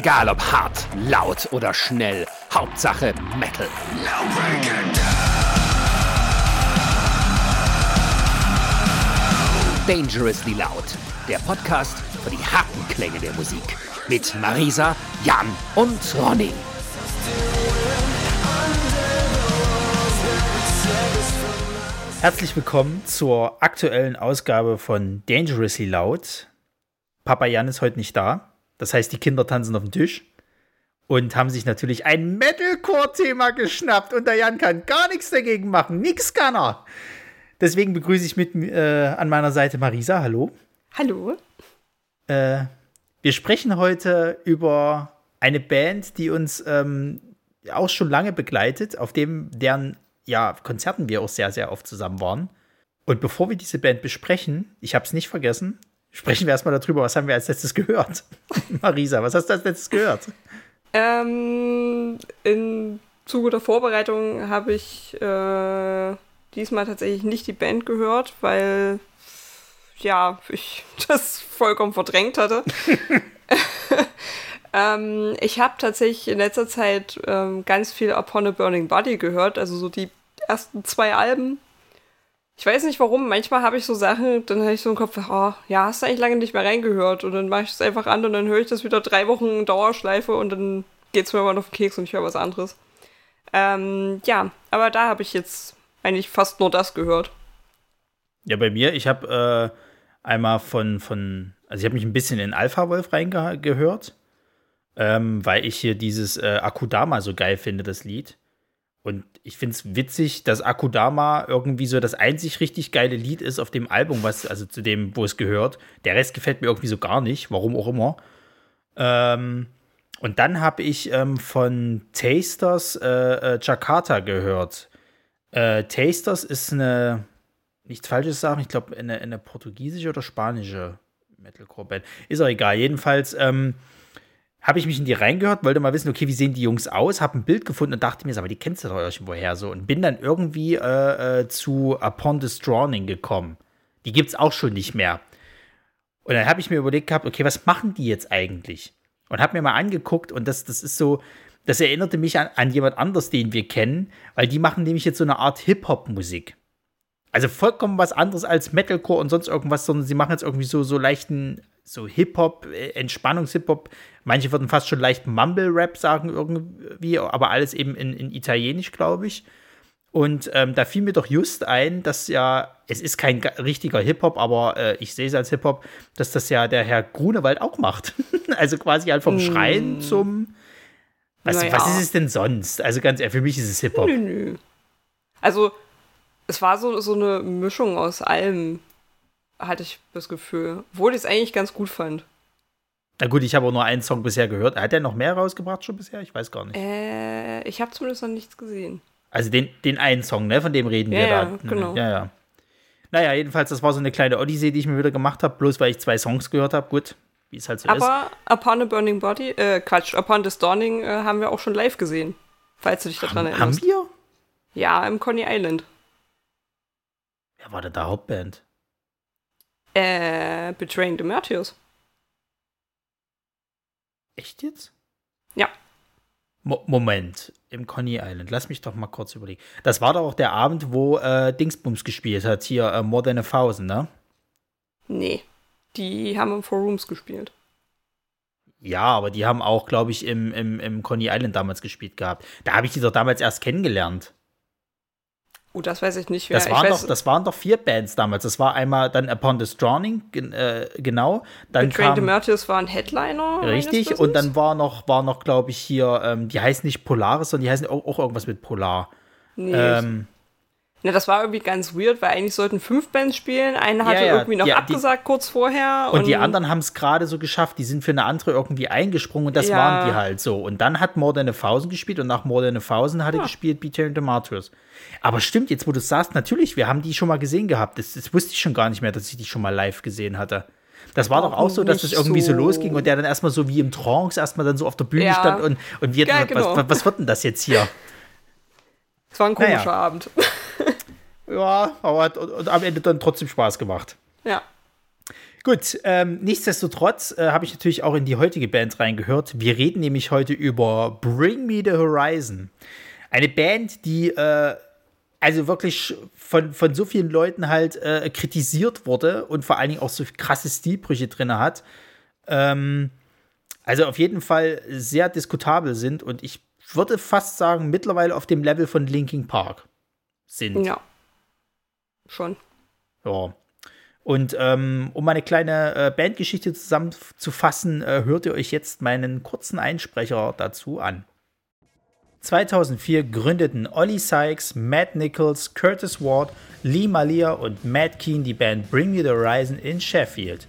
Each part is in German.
Egal ob hart, laut oder schnell, Hauptsache Metal. Dangerously Loud, der Podcast für die harten Klänge der Musik. Mit Marisa, Jan und Ronny. Herzlich willkommen zur aktuellen Ausgabe von Dangerously Loud. Papa Jan ist heute nicht da. Das heißt, die Kinder tanzen auf dem Tisch und haben sich natürlich ein Metalcore-Thema geschnappt und der Jan kann gar nichts dagegen machen. Nix kann er. Deswegen begrüße ich mit äh, an meiner Seite Marisa. Hallo. Hallo. Äh, wir sprechen heute über eine Band, die uns ähm, auch schon lange begleitet, auf dem deren ja, Konzerten wir auch sehr, sehr oft zusammen waren. Und bevor wir diese Band besprechen, ich habe es nicht vergessen, sprechen wir erstmal darüber, was haben wir als letztes gehört. Marisa, was hast du als letztes gehört? Ähm, Im Zuge der Vorbereitung habe ich äh, diesmal tatsächlich nicht die Band gehört, weil ja, ich das vollkommen verdrängt hatte. ähm, ich habe tatsächlich in letzter Zeit ähm, ganz viel Upon a Burning Body gehört, also so die ersten zwei Alben. Ich weiß nicht warum, manchmal habe ich so Sachen, dann habe ich so im Kopf, oh, ja, hast du eigentlich lange nicht mehr reingehört und dann mache ich es einfach an und dann höre ich das wieder drei Wochen in Dauerschleife und dann geht es mir mal auf den Keks und ich höre was anderes. Ähm, ja, aber da habe ich jetzt eigentlich fast nur das gehört. Ja, bei mir, ich habe äh, einmal von, von, also ich habe mich ein bisschen in Alpha Wolf reingehört, ähm, weil ich hier dieses äh, Akudama so geil finde, das Lied. Und ich finde es witzig, dass Akudama irgendwie so das einzig richtig geile Lied ist auf dem Album, was, also zu dem, wo es gehört. Der Rest gefällt mir irgendwie so gar nicht, warum auch immer. Ähm, und dann habe ich ähm, von Tasters äh, äh, Jakarta gehört. Äh, Tasters ist eine, nichts Falsches sagen, ich glaube, eine, eine portugiesische oder spanische Metalcore-Band. Ist auch egal. Jedenfalls, ähm, habe ich mich in die reingehört, wollte mal wissen, okay, wie sehen die Jungs aus, habe ein Bild gefunden und dachte mir, aber die kennst du doch irgendwoher so und bin dann irgendwie äh, äh, zu Upon the Drowning gekommen. Die gibt's auch schon nicht mehr. Und dann habe ich mir überlegt gehabt, okay, was machen die jetzt eigentlich? Und habe mir mal angeguckt und das, das ist so, das erinnerte mich an, an jemand anders, den wir kennen, weil die machen nämlich jetzt so eine Art Hip-Hop-Musik. Also vollkommen was anderes als Metalcore und sonst irgendwas, sondern sie machen jetzt irgendwie so, so leichten, so Hip-Hop, äh, Entspannungs-Hip-Hop. Manche würden fast schon leicht Mumble-Rap sagen irgendwie, aber alles eben in, in Italienisch, glaube ich. Und ähm, da fiel mir doch just ein, dass ja, es ist kein richtiger Hip-Hop, aber äh, ich sehe es als Hip-Hop, dass das ja der Herr Grunewald auch macht. also quasi halt vom mm. Schreien zum. Was, naja. was ist es denn sonst? Also ganz ehrlich, für mich ist es Hip-Hop. Nö, nö. Also es war so, so eine Mischung aus allem, hatte ich das Gefühl. Obwohl ich es eigentlich ganz gut fand. Na gut, ich habe auch nur einen Song bisher gehört. Hat er noch mehr rausgebracht schon bisher? Ich weiß gar nicht. Äh, ich habe zumindest noch nichts gesehen. Also den, den einen Song, ne? Von dem reden ja, wir ja, da. Genau. Ja, ja. Naja, jedenfalls, das war so eine kleine Odyssee, die ich mir wieder gemacht habe, bloß weil ich zwei Songs gehört habe. Gut, wie es halt so Aber ist. Aber Upon a Burning Body, äh, Quatsch, Upon the Dawning äh, haben wir auch schon live gesehen. Falls du dich daran haben, erinnerst. Haben wir? Ja, im Coney Island. Wer war denn da Hauptband? Äh, Betraying the Martyrs. Echt jetzt? Ja. Mo Moment, im Coney Island. Lass mich doch mal kurz überlegen. Das war doch auch der Abend, wo äh, Dingsbums gespielt hat. Hier, äh, More Than a Thousand, ne? Nee. Die haben im Four Rooms gespielt. Ja, aber die haben auch, glaube ich, im, im, im Coney Island damals gespielt gehabt. Da habe ich die doch damals erst kennengelernt. Oh, das weiß ich nicht. Das waren, doch, das waren doch vier Bands damals. Das war einmal dann Upon the Drowning, äh, genau. Dann Betraying the Martyrs war ein Headliner. Richtig, und dann war noch, war noch glaube ich, hier, ähm, die heißen nicht Polaris, sondern die heißen auch, auch irgendwas mit Polar. Nee. Ähm, Ne, das war irgendwie ganz weird, weil eigentlich sollten fünf Bands spielen. Eine hatte ja, ja, irgendwie noch ja, abgesagt die, kurz vorher. Und, und die anderen haben es gerade so geschafft. Die sind für eine andere irgendwie eingesprungen und das waren die halt so. Und dann hat More Than a Thousand gespielt und nach More Than a Thousand hatte gespielt Beat the Martyrs. Aber stimmt, jetzt wo du sagst, natürlich, wir haben die schon mal gesehen gehabt. Das, das, wusste ich schon gar nicht mehr, dass ich die schon mal live gesehen hatte. Das war doch auch so, dass das irgendwie so, so losging und der dann erstmal so wie im Trance erstmal dann so auf der Bühne stand und, und wir ja, genau. was, was wird denn das jetzt hier? Es war ein komischer naja. Abend. ja, aber hat und, und am Ende dann trotzdem Spaß gemacht. Ja. Gut, ähm, nichtsdestotrotz äh, habe ich natürlich auch in die heutige Band reingehört. Wir reden nämlich heute über Bring Me the Horizon. Eine Band, die äh, also wirklich von, von so vielen Leuten halt äh, kritisiert wurde und vor allen Dingen auch so krasse Stilbrüche drin hat. Ähm, also auf jeden Fall sehr diskutabel sind und ich würde fast sagen, mittlerweile auf dem Level von Linking Park sind. Ja. Schon. Ja. Und ähm, um eine kleine äh, Bandgeschichte zusammenzufassen, äh, hört ihr euch jetzt meinen kurzen Einsprecher dazu an. 2004 gründeten Ollie Sykes, Matt Nichols, Curtis Ward, Lee Malia und Matt Keen die Band Bring Me the Horizon in Sheffield.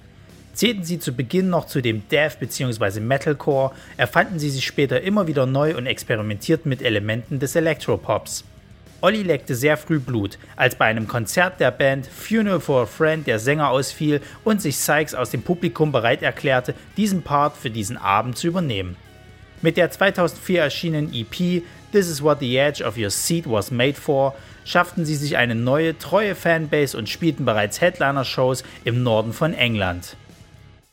Zählten sie zu Beginn noch zu dem Death- bzw. Metalcore, erfanden sie sich später immer wieder neu und experimentierten mit Elementen des Electropops. Olli leckte sehr früh Blut, als bei einem Konzert der Band Funeral for a Friend der Sänger ausfiel und sich Sykes aus dem Publikum bereit erklärte, diesen Part für diesen Abend zu übernehmen. Mit der 2004 erschienenen EP This is what the edge of your seat was made for schafften sie sich eine neue, treue Fanbase und spielten bereits Headliner-Shows im Norden von England.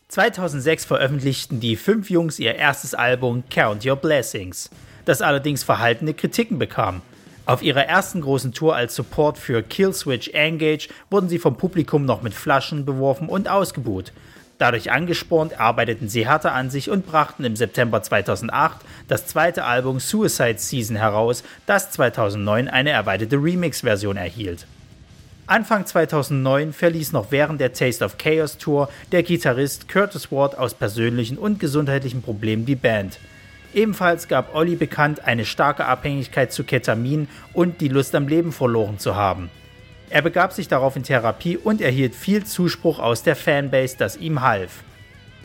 2006 veröffentlichten die fünf Jungs ihr erstes Album Count Your Blessings, das allerdings verhaltene Kritiken bekam. Auf ihrer ersten großen Tour als Support für Killswitch Engage wurden sie vom Publikum noch mit Flaschen beworfen und ausgebuht. Dadurch angespornt arbeiteten sie härter an sich und brachten im September 2008 das zweite Album Suicide Season heraus, das 2009 eine erweiterte Remix-Version erhielt. Anfang 2009 verließ noch während der Taste of Chaos Tour der Gitarrist Curtis Ward aus persönlichen und gesundheitlichen Problemen die Band. Ebenfalls gab Olli bekannt, eine starke Abhängigkeit zu Ketamin und die Lust am Leben verloren zu haben. Er begab sich darauf in Therapie und erhielt viel Zuspruch aus der Fanbase, das ihm half.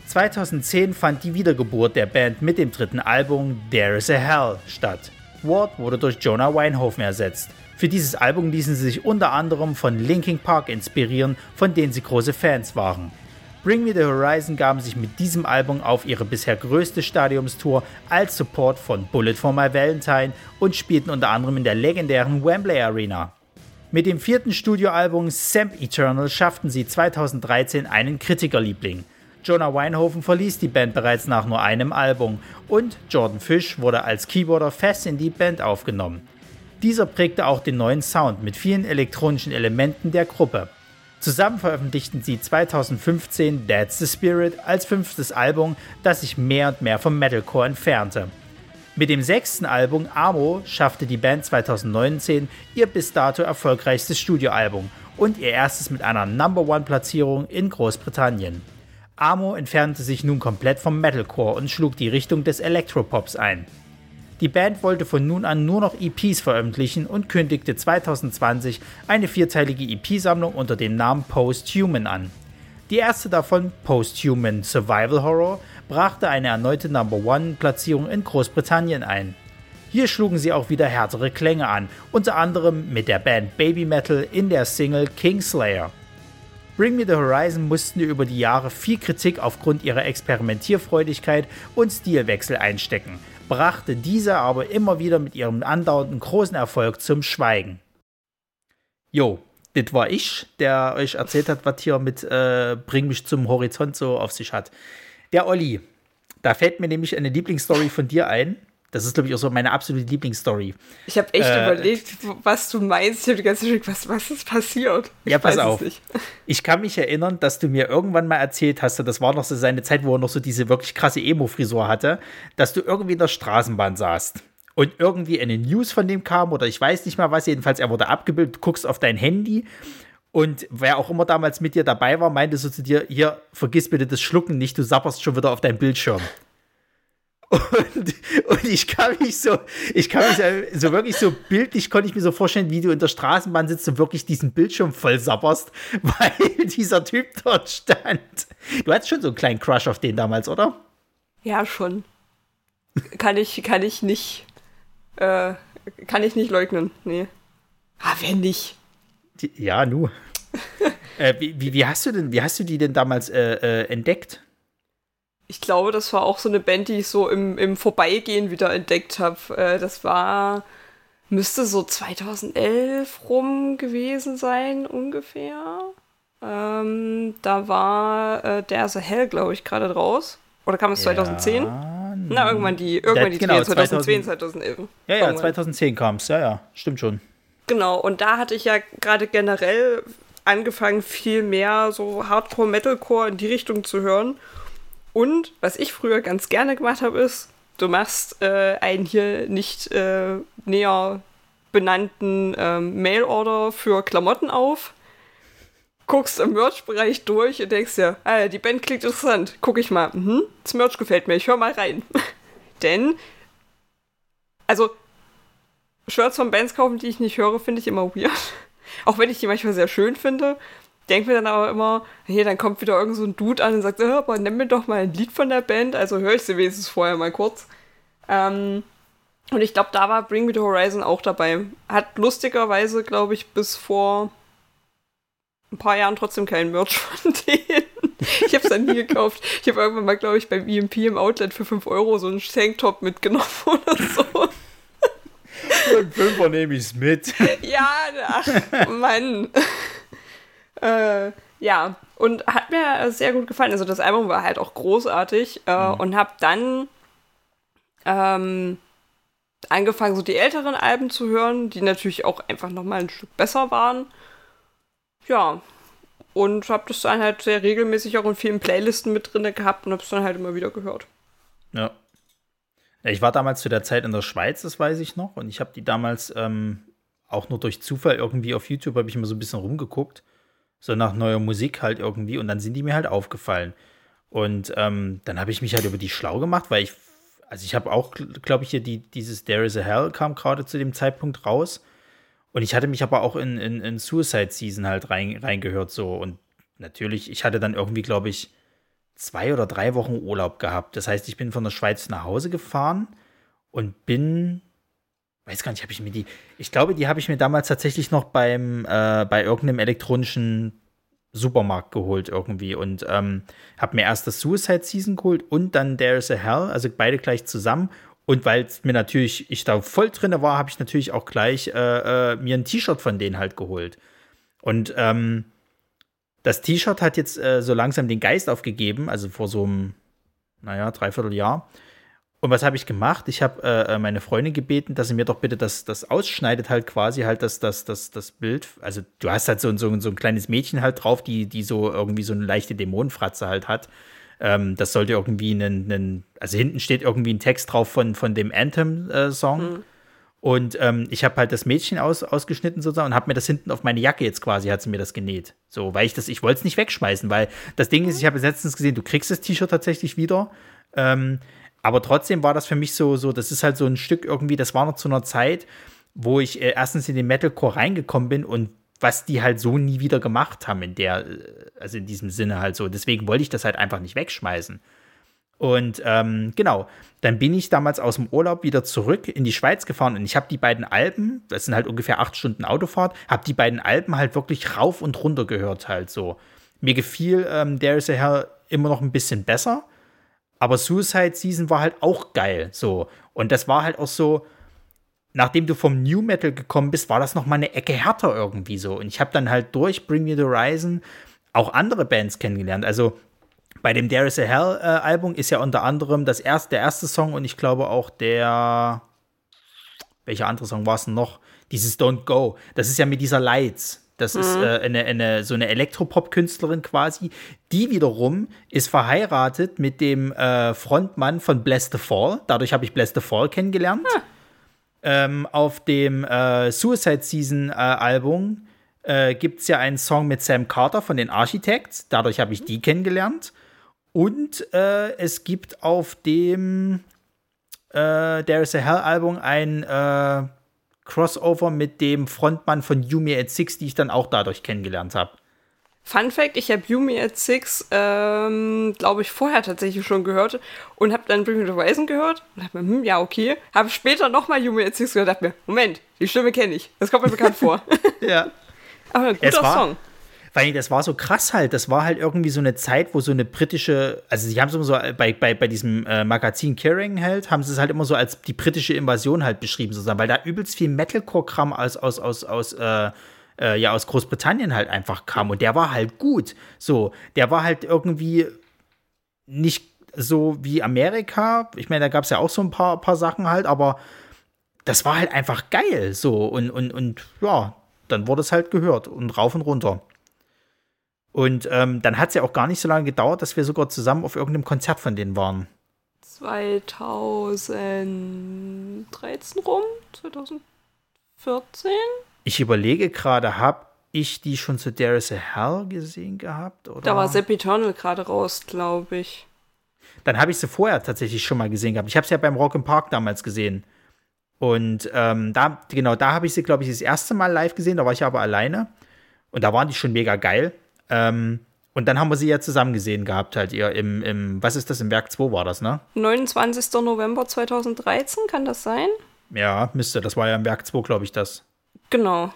2010 fand die Wiedergeburt der Band mit dem dritten Album There Is a Hell statt. Ward wurde durch Jonah Weinhofen ersetzt. Für dieses Album ließen sie sich unter anderem von Linkin Park inspirieren, von denen sie große Fans waren. Bring Me the Horizon gaben sich mit diesem Album auf ihre bisher größte Stadiumstour als Support von Bullet for My Valentine und spielten unter anderem in der legendären Wembley Arena. Mit dem vierten Studioalbum Samp Eternal schafften sie 2013 einen Kritikerliebling. Jonah Weinhofen verließ die Band bereits nach nur einem Album und Jordan Fish wurde als Keyboarder fest in die Band aufgenommen. Dieser prägte auch den neuen Sound mit vielen elektronischen Elementen der Gruppe. Zusammen veröffentlichten sie 2015 That's the Spirit als fünftes Album, das sich mehr und mehr vom Metalcore entfernte. Mit dem sechsten Album Amo schaffte die Band 2019 ihr bis dato erfolgreichstes Studioalbum und ihr erstes mit einer Number One Platzierung in Großbritannien. Amo entfernte sich nun komplett vom Metalcore und schlug die Richtung des Electropops ein. Die Band wollte von nun an nur noch EPs veröffentlichen und kündigte 2020 eine vierteilige EP-Sammlung unter dem Namen Post-Human an. Die erste davon, Post-Human Survival Horror, brachte eine erneute Number One-Platzierung in Großbritannien ein. Hier schlugen sie auch wieder härtere Klänge an, unter anderem mit der Band Baby Metal in der Single Kingslayer. Bring Me the Horizon mussten über die Jahre viel Kritik aufgrund ihrer Experimentierfreudigkeit und Stilwechsel einstecken, brachte diese aber immer wieder mit ihrem andauernden großen Erfolg zum Schweigen. Jo, das war ich, der euch erzählt hat, was hier mit äh, Bring mich zum Horizont so auf sich hat. Der Olli, da fällt mir nämlich eine Lieblingsstory von dir ein. Das ist, glaube ich, auch so meine absolute Lieblingsstory. Ich habe echt äh, überlegt, was du meinst. Ich habe die ganze Zeit was, was ist passiert? Ich ja, pass auf. Ich kann mich erinnern, dass du mir irgendwann mal erzählt hast, das war noch so seine Zeit, wo er noch so diese wirklich krasse Emo-Frisur hatte, dass du irgendwie in der Straßenbahn saßt und irgendwie eine News von dem kam oder ich weiß nicht mal was, jedenfalls er wurde abgebildet, du guckst auf dein Handy und wer auch immer damals mit dir dabei war, meinte so zu dir, hier, vergiss bitte das Schlucken nicht, du sapperst schon wieder auf deinem Bildschirm. Und, und ich kann mich so, ich kann mich so, so wirklich so bildlich, konnte ich mir so vorstellen, wie du in der Straßenbahn sitzt und wirklich diesen Bildschirm voll sapperst, weil dieser Typ dort stand. Du hattest schon so einen kleinen Crush auf den damals, oder? Ja, schon. Kann ich, kann ich nicht, äh, kann ich nicht leugnen, nee. Ah, wer nicht? Die, ja, nu. äh, wie, wie, wie, hast du denn, wie hast du die denn damals äh, äh entdeckt? Ich glaube, das war auch so eine Band, die ich so im, im Vorbeigehen wieder entdeckt habe. Äh, das war, müsste so 2011 rum gewesen sein, ungefähr. Ähm, da war äh, There's a Hell, glaube ich, gerade draus. Oder kam es 2010? Na, irgendwann die, irgendwann die genau, 2010, 2011. Ja, ja, Irgendwann. 2010 kam es. Ja, ja, stimmt schon. Genau, und da hatte ich ja gerade generell angefangen, viel mehr so Hardcore, Metalcore in die Richtung zu hören. Und was ich früher ganz gerne gemacht habe, ist, du machst äh, einen hier nicht äh, näher benannten ähm, Mailorder für Klamotten auf, guckst im Merch-Bereich durch und denkst dir, ah, die Band klingt interessant, guck ich mal, mhm, das Merch gefällt mir, ich hör mal rein. Denn, also, Shirts von Bands kaufen, die ich nicht höre, finde ich immer weird. Auch wenn ich die manchmal sehr schön finde. Denke mir dann aber immer, hier, dann kommt wieder irgend so ein Dude an und sagt, ja, aber nimm mir doch mal ein Lied von der Band. Also höre ich sie wenigstens vorher mal kurz. Ähm, und ich glaube, da war Bring Me the Horizon auch dabei. Hat lustigerweise, glaube ich, bis vor ein paar Jahren trotzdem keinen Merch von denen. Ich habe es dann nie gekauft. Ich habe irgendwann mal, glaube ich, beim EMP im Outlet für 5 Euro so einen Tanktop mitgenommen oder so. Für einen Fünfer nehme ich es mit. Ja, ach, Mann. Äh, ja, und hat mir sehr gut gefallen. Also das Album war halt auch großartig äh, Mhm. und habe dann ähm, angefangen, so die älteren Alben zu hören, die natürlich auch einfach nochmal ein Stück besser waren. Ja, und habe das dann halt sehr regelmäßig auch in vielen Playlisten mit drin gehabt und habe es dann halt immer wieder gehört. Ja. Ich war damals zu der Zeit in der Schweiz, das weiß ich noch. Und ich habe die damals ähm, auch nur durch Zufall irgendwie auf YouTube, habe ich immer so ein bisschen rumgeguckt. So nach neuer Musik halt irgendwie. Und dann sind die mir halt aufgefallen. Und ähm, dann habe ich mich halt über die schlau gemacht, weil ich, also ich habe auch, glaube ich, hier die, dieses There is a Hell kam gerade zu dem Zeitpunkt raus. Und ich hatte mich aber auch in, in, in Suicide Season halt rein, reingehört so. Und natürlich, ich hatte dann irgendwie, glaube ich, zwei oder drei Wochen Urlaub gehabt. Das heißt, ich bin von der Schweiz nach Hause gefahren und bin, weiß gar nicht, habe ich mir die, ich glaube, die habe ich mir damals tatsächlich noch beim, äh, bei irgendeinem elektronischen Supermarkt geholt irgendwie und ähm, habe mir erst das Suicide Season geholt und dann There's a Hell, also beide gleich zusammen. Und weil es mir natürlich, ich da voll drinne war, habe ich natürlich auch gleich äh, äh, mir ein T-Shirt von denen halt geholt. Und ähm, das T-Shirt hat jetzt äh, so langsam den Geist aufgegeben, also vor so einem, naja, dreiviertel Jahr. Und was habe ich gemacht? Ich habe äh, meine Freundin gebeten, dass sie mir doch bitte das, das ausschneidet, halt quasi halt das, das, das, das Bild. Also du hast halt so, so, so ein kleines Mädchen halt drauf, die, die so irgendwie so eine leichte Dämonenfratze halt hat. Ähm, das sollte irgendwie einen, also hinten steht irgendwie ein Text drauf von, von dem Anthem-Song. Mhm. Und ähm, ich habe halt das Mädchen aus, ausgeschnitten sozusagen und habe mir das hinten auf meine Jacke jetzt quasi, hat sie mir das genäht. So, weil ich das, ich wollte es nicht wegschmeißen, weil das Ding ist, ich habe letztens gesehen, du kriegst das T-Shirt tatsächlich wieder. Ähm, aber trotzdem war das für mich so, so, das ist halt so ein Stück irgendwie, das war noch zu einer Zeit, wo ich äh, erstens in den Metalcore reingekommen bin und was die halt so nie wieder gemacht haben in der, äh, also in diesem Sinne halt so. Deswegen wollte ich das halt einfach nicht wegschmeißen. Und ähm, genau, dann bin ich damals aus dem Urlaub wieder zurück in die Schweiz gefahren und ich habe die beiden Alben, das sind halt ungefähr acht Stunden Autofahrt, habe die beiden Alben halt wirklich rauf und runter gehört halt so. Mir gefiel ähm, There is a Hell immer noch ein bisschen besser, aber Suicide Season war halt auch geil so. Und das war halt auch so, nachdem du vom New Metal gekommen bist, war das noch mal eine Ecke härter irgendwie so. Und ich habe dann halt durch Bring Me the Horizon auch andere Bands kennengelernt. Also bei dem There is a Hell äh, Album ist ja unter anderem das erste, der erste Song und ich glaube auch der, welcher andere Song war es noch? Dieses Don't Go. Das ist ja mit dieser Lights. Das ist äh, eine, eine, so eine Elektropop-Künstlerin quasi. Die wiederum ist verheiratet mit dem äh, Frontmann von Bless the Fall. Dadurch habe ich Bless the Fall kennengelernt. Ähm, auf dem äh, Suicide Season äh, Album äh, gibt es ja einen Song mit Sam Carter von den Architects. Dadurch habe ich die kennengelernt. Und äh, es gibt auf dem äh, There is a Hell Album ein Crossover mit dem Frontmann von Yumi at Six, die ich dann auch dadurch kennengelernt habe. Fun Fact: Ich habe Yumi at Six, ähm, glaube ich, vorher tatsächlich schon gehört und habe dann Bring Me the Horizon gehört und dachte mir, hm, ja, okay. Habe später nochmal Yumi at Six gehört und dachte mir, Moment, die Stimme kenne ich. Das kommt mir bekannt vor. Ja. Aber ein guter Es war- Song. Weil das war so krass halt. Das war halt irgendwie so eine Zeit, wo so eine britische, also sie haben es immer so bei, bei, bei diesem äh, Magazin Caring halt, haben sie es halt immer so als die britische Invasion halt beschrieben, sozusagen, weil da übelst viel Metalcore-Kram aus, aus, aus, aus, äh, äh, ja aus Großbritannien halt einfach kam und der war halt gut. So, der war halt irgendwie nicht so wie Amerika. Ich meine, da gab es ja auch so ein paar, paar Sachen halt, aber das war halt einfach geil. So, und, und, und ja, dann wurde es halt gehört und rauf und runter. Und ähm, dann hat es ja auch gar nicht so lange gedauert, dass wir sogar zusammen auf irgendeinem Konzert von denen waren. 2013 rum? 2014? Ich überlege gerade, habe ich die schon zu There is a Hell gesehen gehabt? Oder? Da war Sepp Eternal gerade raus, glaube ich. Dann habe ich sie vorher tatsächlich schon mal gesehen gehabt. Ich habe sie ja beim Rock im Park damals gesehen. Und ähm, da, genau, da habe ich sie, glaube ich, das erste Mal live gesehen. Da war ich aber alleine. Und da waren die schon mega geil. Ähm, und dann haben wir sie ja zusammen gesehen gehabt, halt ihr im, im, was ist das, im Werk 2 war das, ne? 29. November 2013, kann das sein? Ja, müsste. Das war ja im Werk 2, glaube ich, das. Genau.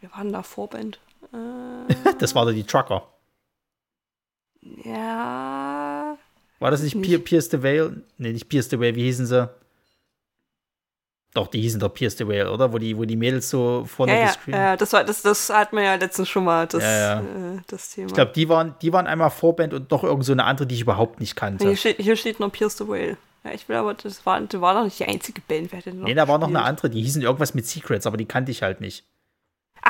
Wir waren da Vorband. Äh, das war da die Trucker. Ja. War das nicht, nicht. Pierce the Veil? Nee, nicht Pierce the Veil, wie hießen sie? Doch, die hießen doch Pierce the Whale, oder? Wo die, wo die Mädels so vorne ja, ja, ja, das war, das, das hat man ja letztens schon mal, das, ja, ja. Äh, das Thema. Ich glaube, die waren, die waren einmal Vorband und noch irgend so eine andere, die ich überhaupt nicht kannte. Hier steht, hier steht noch Pierce the Whale. Ja, ich will aber, das war, das war doch nicht die einzige Band. Wer denn noch nee, da war noch eine andere, die hießen irgendwas mit Secrets, aber die kannte ich halt nicht.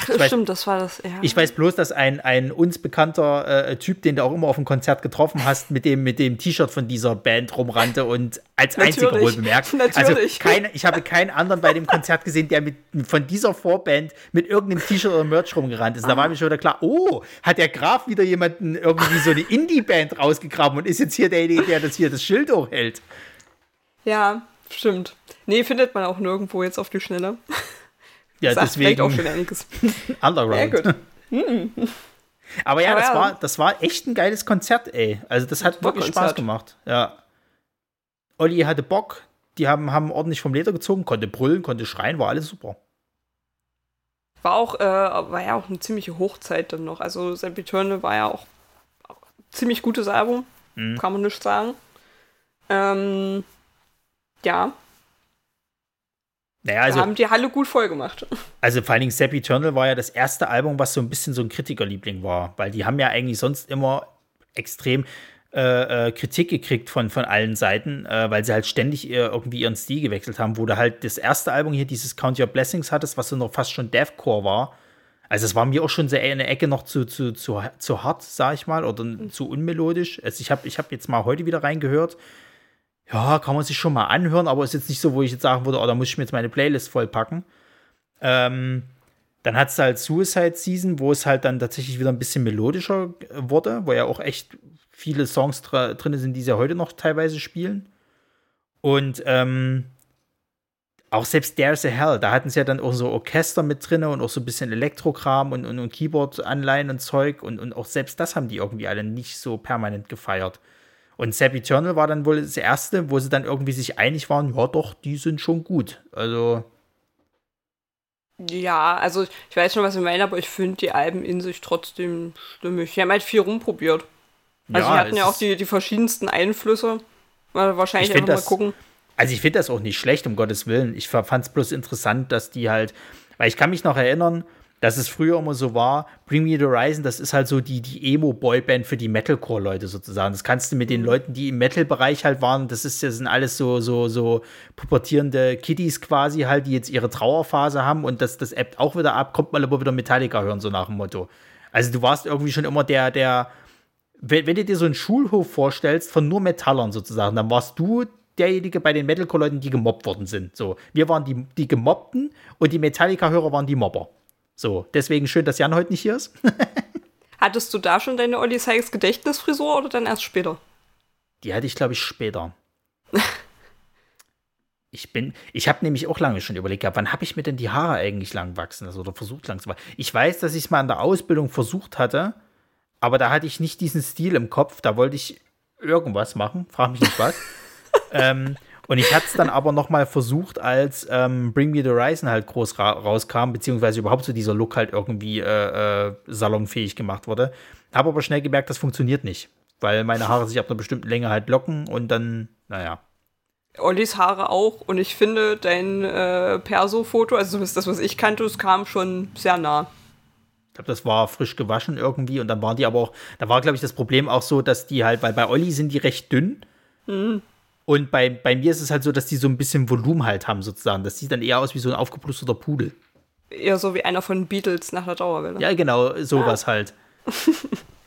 Ach, ich stimmt, weiß, das war das. Ja. Ich weiß bloß, dass ein, ein uns bekannter äh, Typ, den du auch immer auf dem Konzert getroffen hast, mit dem, mit dem T-Shirt von dieser Band rumrannte und als einziger wohl bemerkt. Also keine, ich habe keinen anderen bei dem Konzert gesehen, der mit, von dieser Vorband mit irgendeinem T-Shirt oder Merch rumgerannt ist. Ah. Da war mir schon wieder klar, oh, hat der Graf wieder jemanden irgendwie so eine Indie-Band rausgegraben und ist jetzt hier derjenige, der das hier das Schild hochhält. Ja, stimmt. Nee, findet man auch nirgendwo jetzt auf die Schnelle. Ja, Sagt deswegen. auch schon einiges. Underground. Ja, gut. Aber ja, Aber das, ja. War, das war echt ein geiles Konzert, ey. Also, das hat wirklich Spaß gemacht. Ja. Olli hatte Bock. Die haben, haben ordentlich vom Leder gezogen, konnte brüllen, konnte schreien, war alles super. War auch, äh, war ja auch eine ziemliche Hochzeit dann noch. Also, Sam Eternal war ja auch, auch ziemlich gutes Album. Mhm. Kann man nicht sagen. Ähm, ja, naja, also, haben die Halle gut voll gemacht. Also vor allen Dingen Sepp Eternal war ja das erste Album, was so ein bisschen so ein Kritikerliebling war, weil die haben ja eigentlich sonst immer extrem äh, äh, Kritik gekriegt von, von allen Seiten, äh, weil sie halt ständig irgendwie ihren Stil gewechselt haben, wo du halt das erste Album hier, dieses Count Your Blessings hattest, was so noch fast schon Deathcore war. Also es war mir auch schon sehr eine Ecke noch zu, zu, zu, zu hart, sag ich mal, oder mhm. zu unmelodisch. Also ich habe ich hab jetzt mal heute wieder reingehört ja, kann man sich schon mal anhören, aber ist jetzt nicht so, wo ich jetzt sagen würde, oh, da muss ich mir jetzt meine Playlist vollpacken. Ähm, dann hat es halt Suicide Season, wo es halt dann tatsächlich wieder ein bisschen melodischer wurde, wo ja auch echt viele Songs drin sind, die sie heute noch teilweise spielen. Und ähm, auch selbst There's a Hell, da hatten sie ja dann auch so Orchester mit drin und auch so ein bisschen Elektrokram und, und, und Keyboard-Anleihen und Zeug. Und, und auch selbst das haben die irgendwie alle nicht so permanent gefeiert. Und Sap Eternal war dann wohl das erste, wo sie dann irgendwie sich einig waren, ja doch, die sind schon gut. Also. Ja, also ich weiß schon, was Sie meinen, aber ich finde die Alben in sich trotzdem stimmig. Die haben halt viel rumprobiert. Also ja, die hatten ja auch die, die verschiedensten Einflüsse. Wahrscheinlich einfach das, mal gucken. Also ich finde das auch nicht schlecht, um Gottes Willen. Ich fand es bloß interessant, dass die halt, weil ich kann mich noch erinnern, dass es früher immer so war, Bring Me the Horizon, das ist halt so die, die Emo-Boyband für die Metalcore-Leute sozusagen. Das kannst du mit den mhm. Leuten, die im Metal-Bereich halt waren, das ist das sind alles so, so, so pubertierende Kiddies quasi halt, die jetzt ihre Trauerphase haben und das, das ebbt auch wieder ab, kommt mal aber wieder Metallica hören, so nach dem Motto. Also du warst irgendwie schon immer der, der, wenn, wenn du dir so einen Schulhof vorstellst von nur Metallern sozusagen, dann warst du derjenige bei den Metalcore-Leuten, die gemobbt worden sind. So, wir waren die, die Gemobbten und die Metallica-Hörer waren die Mobber. So, deswegen schön, dass Jan heute nicht hier ist. Hattest du da schon deine Olli Sykes Gedächtnisfrisur oder dann erst später? Die hatte ich, glaube ich, später. ich bin, ich habe nämlich auch lange schon überlegt, wann habe ich mir denn die Haare eigentlich lang wachsen lassen oder versucht lang zu wachsen? Ich weiß, dass ich es mal in der Ausbildung versucht hatte, aber da hatte ich nicht diesen Stil im Kopf. Da wollte ich irgendwas machen, frag mich nicht was. ähm, und ich hatte es dann aber noch mal versucht, als ähm, Bring Me the Horizon halt groß ra rauskam, beziehungsweise überhaupt so dieser Look halt irgendwie äh, äh, salonfähig gemacht wurde. Habe aber schnell gemerkt, das funktioniert nicht, weil meine Haare sich ab einer bestimmten Länge halt locken und dann, naja. Ollis Haare auch und ich finde dein äh, Perso-Foto, also zumindest das, was ich kannte, es kam schon sehr nah. glaube, das war frisch gewaschen irgendwie und dann waren die aber auch, da war, glaube ich, das Problem auch so, dass die halt, weil bei Olli sind die recht dünn. Mhm. Und bei, bei mir ist es halt so, dass die so ein bisschen Volumen halt haben, sozusagen. Das sieht dann eher aus wie so ein aufgeplusterter Pudel. Eher so wie einer von Beatles nach der Dauerwelle. Ja, genau, sowas ah. halt.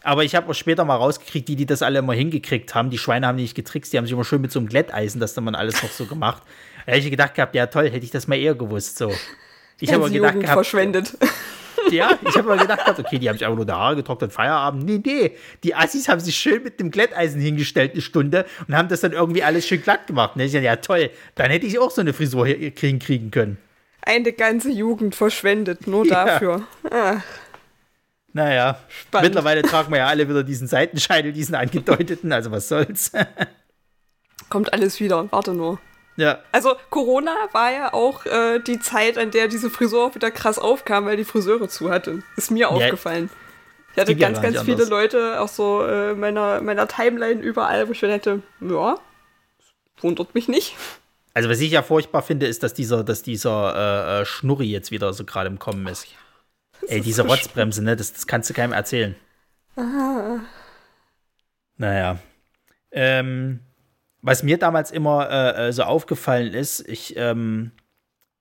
Aber ich habe auch später mal rausgekriegt, die, die das alle immer hingekriegt haben. Die Schweine haben nicht getrickst, die haben sich immer schön mit so einem Glätteisen, das dann man alles noch so gemacht. Da hätte ich gedacht gehabt, ja toll, hätte ich das mal eher gewusst. So. Ich habe gedacht gehabt, verschwendet. Ja, ich habe mal gedacht, okay, die haben sich einfach nur die Haare getrocknet, Feierabend. Nee, nee. Die Assis haben sich schön mit dem Glätteisen hingestellt eine Stunde und haben das dann irgendwie alles schön glatt gemacht. Und ich dachte, ja, toll, dann hätte ich auch so eine Frisur kriegen, kriegen können. Eine ganze Jugend verschwendet, nur ja. dafür. Ach. Naja, Spannend. mittlerweile tragen wir ja alle wieder diesen Seitenscheitel, diesen angedeuteten, also was soll's. Kommt alles wieder, warte nur. Ja. Also Corona war ja auch äh, die Zeit, an der diese Frisur auch wieder krass aufkam, weil die Friseure zu hatten. Ist mir ja, aufgefallen. Ich hatte ganz, ganz viele anders. Leute, auch so äh, meiner, meiner Timeline überall, wo ich schon hätte, ja, wundert mich nicht. Also was ich ja furchtbar finde, ist, dass dieser, dass dieser äh, äh Schnurri jetzt wieder so gerade im Kommen ist. Oh, ja. Ey, diese so Rotzbremse, ne, das, das kannst du keinem erzählen. Ah. Naja. Ähm, was mir damals immer äh, äh, so aufgefallen ist, ich, ähm,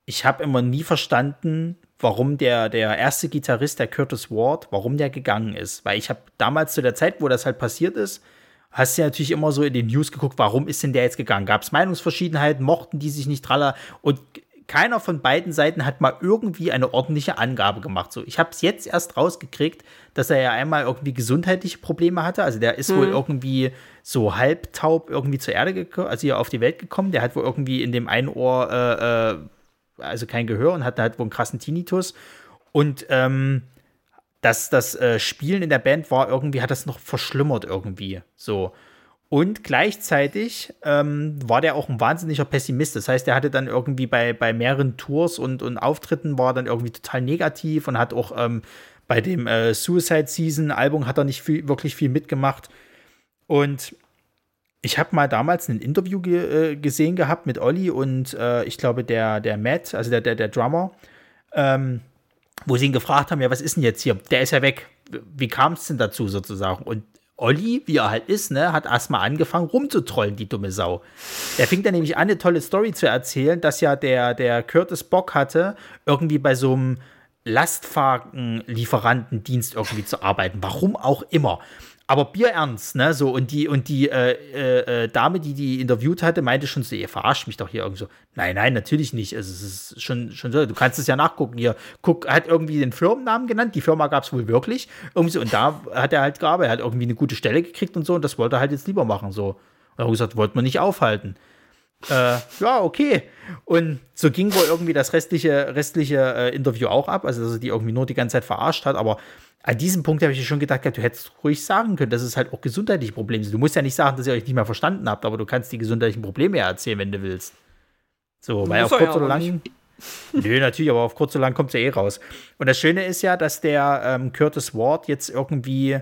ich habe immer nie verstanden, warum der, der erste Gitarrist, der Curtis Ward, warum der gegangen ist. Weil ich habe damals zu der Zeit, wo das halt passiert ist, hast du ja natürlich immer so in den News geguckt, warum ist denn der jetzt gegangen? Gab es Meinungsverschiedenheiten, mochten die sich nicht traller? Und keiner von beiden Seiten hat mal irgendwie eine ordentliche Angabe gemacht. So, ich habe es jetzt erst rausgekriegt, dass er ja einmal irgendwie gesundheitliche Probleme hatte. Also der ist mhm. wohl irgendwie so halbtaub irgendwie zur Erde gekommen, also hier auf die Welt gekommen. Der hat wohl irgendwie in dem einen Ohr äh, äh, also kein Gehör und hatte halt wohl einen krassen Tinnitus. Und ähm, das, das äh, Spielen in der Band war irgendwie, hat das noch verschlimmert irgendwie. So. Und gleichzeitig ähm, war der auch ein wahnsinniger Pessimist. Das heißt, er hatte dann irgendwie bei, bei mehreren Tours und, und Auftritten war dann irgendwie total negativ und hat auch ähm, bei dem äh, Suicide Season Album hat er nicht viel, wirklich viel mitgemacht. Und ich habe mal damals ein Interview ge äh, gesehen gehabt mit Olli und äh, ich glaube der, der Matt, also der, der, der Drummer, ähm, wo sie ihn gefragt haben, ja, was ist denn jetzt hier? Der ist ja weg. Wie kam es denn dazu sozusagen? Und Olli, wie er halt ist, ne, hat erstmal angefangen rumzutrollen, die dumme Sau. Der fing dann nämlich an, eine tolle Story zu erzählen, dass ja der, der Curtis Bock hatte, irgendwie bei so einem Lastwagenlieferantendienst irgendwie zu arbeiten. Warum auch immer aber bierernst, ne? So, und die, und die äh, äh, äh, Dame, die die interviewt hatte, meinte schon so, ihr verarscht mich doch hier irgendwie so. Nein, nein, natürlich nicht. Also, es ist schon, schon so, du kannst es ja nachgucken. Hier, guck, hat irgendwie den Firmennamen genannt. Die Firma gab es wohl wirklich. Irgendwie so, und da hat er halt gearbeitet, er hat irgendwie eine gute Stelle gekriegt und so, und das wollte er halt jetzt lieber machen. So. Und er hat gesagt, wollte man nicht aufhalten. Äh, ja, okay. Und so ging wohl irgendwie das restliche, restliche äh, Interview auch ab, also dass er die irgendwie nur die ganze Zeit verarscht hat, aber an diesem Punkt habe ich schon gedacht, du hättest ruhig sagen können, dass es halt auch gesundheitliche Probleme sind. Du musst ja nicht sagen, dass ihr euch nicht mehr verstanden habt, aber du kannst die gesundheitlichen Probleme ja erzählen, wenn du willst. So, weil auf kurz oder lang. Nö, natürlich, aber auf kurz oder lang kommt es ja eh raus. Und das Schöne ist ja, dass der ähm, Curtis Ward jetzt irgendwie,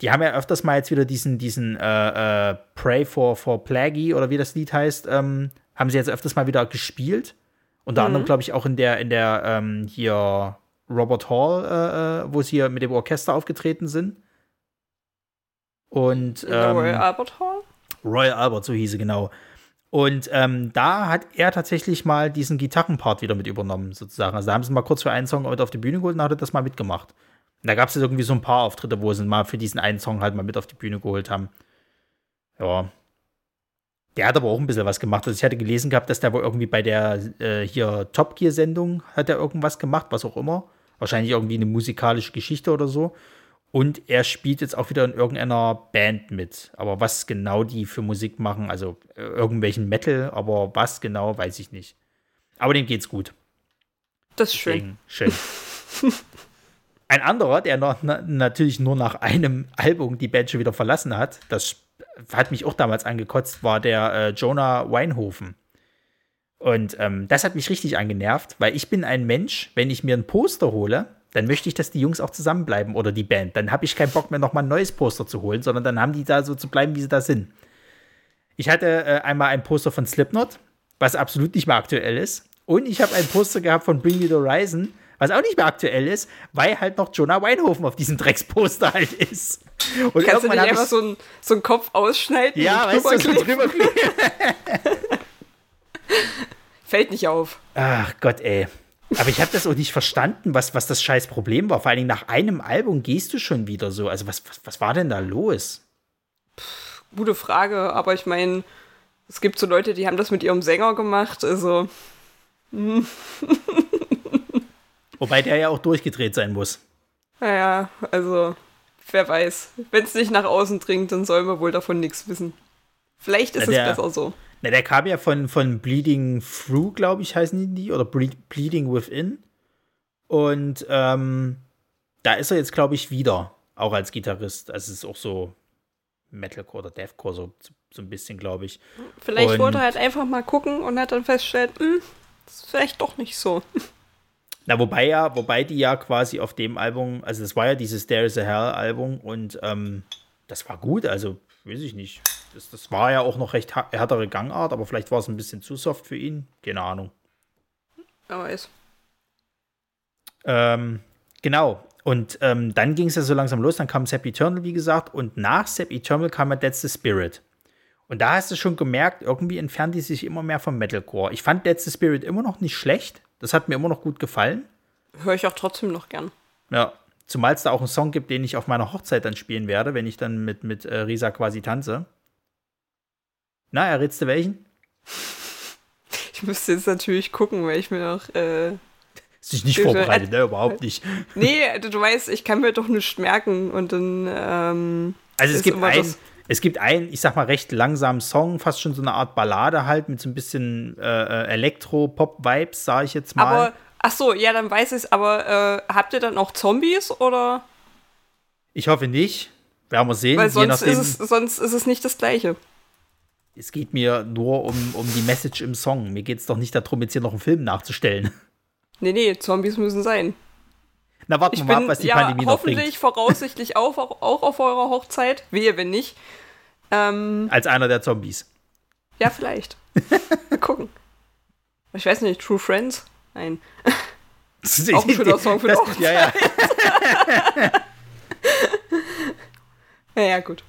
die haben ja öfters mal jetzt wieder diesen, diesen äh, äh, Pray for, for Plaggy oder wie das Lied heißt, ähm, haben sie jetzt öfters mal wieder gespielt. Unter mhm. anderem, glaube ich, auch in der, in der ähm, hier Robert Hall, äh, äh, wo sie hier mit dem Orchester aufgetreten sind. Und ähm, Royal Albert Hall? Royal Albert, so hieß sie, genau. Und ähm, da hat er tatsächlich mal diesen Gitarrenpart wieder mit übernommen, sozusagen. Also da haben sie mal kurz für einen Song mit auf die Bühne geholt und hat er das mal mitgemacht. Und da gab es irgendwie so ein paar Auftritte, wo sie mal für diesen einen Song halt mal mit auf die Bühne geholt haben. Ja. Der hat aber auch ein bisschen was gemacht. Also ich hatte gelesen gehabt, dass der wohl irgendwie bei der äh, hier Top Gear Sendung hat er irgendwas gemacht, was auch immer. Wahrscheinlich irgendwie eine musikalische Geschichte oder so. Und er spielt jetzt auch wieder in irgendeiner Band mit. Aber was genau die für Musik machen, also äh, irgendwelchen Metal, aber was genau, weiß ich nicht. Aber dem geht's gut. Das ist schön. schön. Ein anderer, der noch, na, natürlich nur nach einem Album die Band schon wieder verlassen hat, das hat mich auch damals angekotzt, war der äh, Jonah Weinhofen. Und ähm, das hat mich richtig angenervt, weil ich bin ein Mensch, wenn ich mir ein Poster hole, dann möchte ich, dass die Jungs auch zusammenbleiben oder die Band. Dann habe ich keinen Bock mehr, nochmal ein neues Poster zu holen, sondern dann haben die da so zu bleiben, wie sie da sind. Ich hatte äh, einmal ein Poster von Slipknot, was absolut nicht mehr aktuell ist. Und ich habe ein Poster gehabt von Bring Me the Horizon, was auch nicht mehr aktuell ist, weil halt noch Jonah Weinhofen auf diesem Drecksposter halt ist. Und Kannst du nicht einfach so einen so einen Kopf ausschneiden? Ja, weißt du, so drüber Fällt nicht auf. Ach Gott, ey. Aber ich habe das auch nicht verstanden, was, was das scheiß Problem war. Vor allen Dingen nach einem Album gehst du schon wieder so. Also was, was, was war denn da los? Pff, gute Frage, aber ich meine, es gibt so Leute, die haben das mit ihrem Sänger gemacht, also. Wobei der ja auch durchgedreht sein muss. Naja, also, wer weiß. Wenn es nicht nach außen dringt, dann sollen wir wohl davon nichts wissen. Vielleicht ist ja, es besser so. Na, der kam ja von, von Bleeding Through, glaube ich, heißen die, oder Bleeding Within. Und ähm, da ist er jetzt, glaube ich, wieder, auch als Gitarrist. Also es ist auch so Metalcore oder Deathcore, so, so ein bisschen, glaube ich. Vielleicht und, wollte er halt einfach mal gucken und hat dann festgestellt, hm, das ist vielleicht doch nicht so. Na, wobei ja, wobei die ja quasi auf dem Album, also das war ja dieses There is a Hell Album und ähm, das war gut, also weiß ich nicht. Das, das war ja auch noch recht härtere Gangart, aber vielleicht war es ein bisschen zu soft für ihn. Keine Ahnung. Wer weiß. Ähm, genau. Und ähm, dann ging es ja so langsam los. Dann kam Sepp Eternal, wie gesagt. Und nach Sepp Eternal kam ja That's the Spirit. Und da hast du schon gemerkt, irgendwie entfernt die sich immer mehr vom Metalcore. Ich fand That's the Spirit immer noch nicht schlecht. Das hat mir immer noch gut gefallen. Höre ich auch trotzdem noch gern. Ja, zumal es da auch einen Song gibt, den ich auf meiner Hochzeit dann spielen werde, wenn ich dann mit, mit äh, Risa quasi tanze. Na, errätst du welchen? Ich müsste jetzt natürlich gucken, weil ich mir noch. Äh, Ist dich nicht vorbereitet, ne? Überhaupt nicht. Nee, du, du, weißt, ich kann mir doch nichts merken und dann. Ähm, also es gibt ein. Es gibt einen, ich sag mal, recht langsamen Song, fast schon so eine Art Ballade halt mit so ein bisschen äh, äh Elektro-Pop-Vibes, sag ich jetzt mal. Aber, ach so, ja, dann weiß ich es. Aber äh, habt ihr dann auch Zombies oder? Ich hoffe nicht. Werden wir sehen. Weil sonst, ist es, sonst ist es nicht das Gleiche es geht mir nur um, um die Message im Song. Mir geht es doch nicht darum, jetzt hier noch einen Film nachzustellen. Nee, nee, Zombies müssen sein. Na, warten wir mal ab, was die ja, Pandemie noch bringt. Hoffentlich, voraussichtlich auch, auch auf eurer Hochzeit. Wehe, wenn nicht. Ähm, Als einer der Zombies. Ja, vielleicht. Mal gucken. Ich weiß nicht, True Friends? Nein. auch ein schöner Song für die Hochzeit. Ja, ja. naja, gut.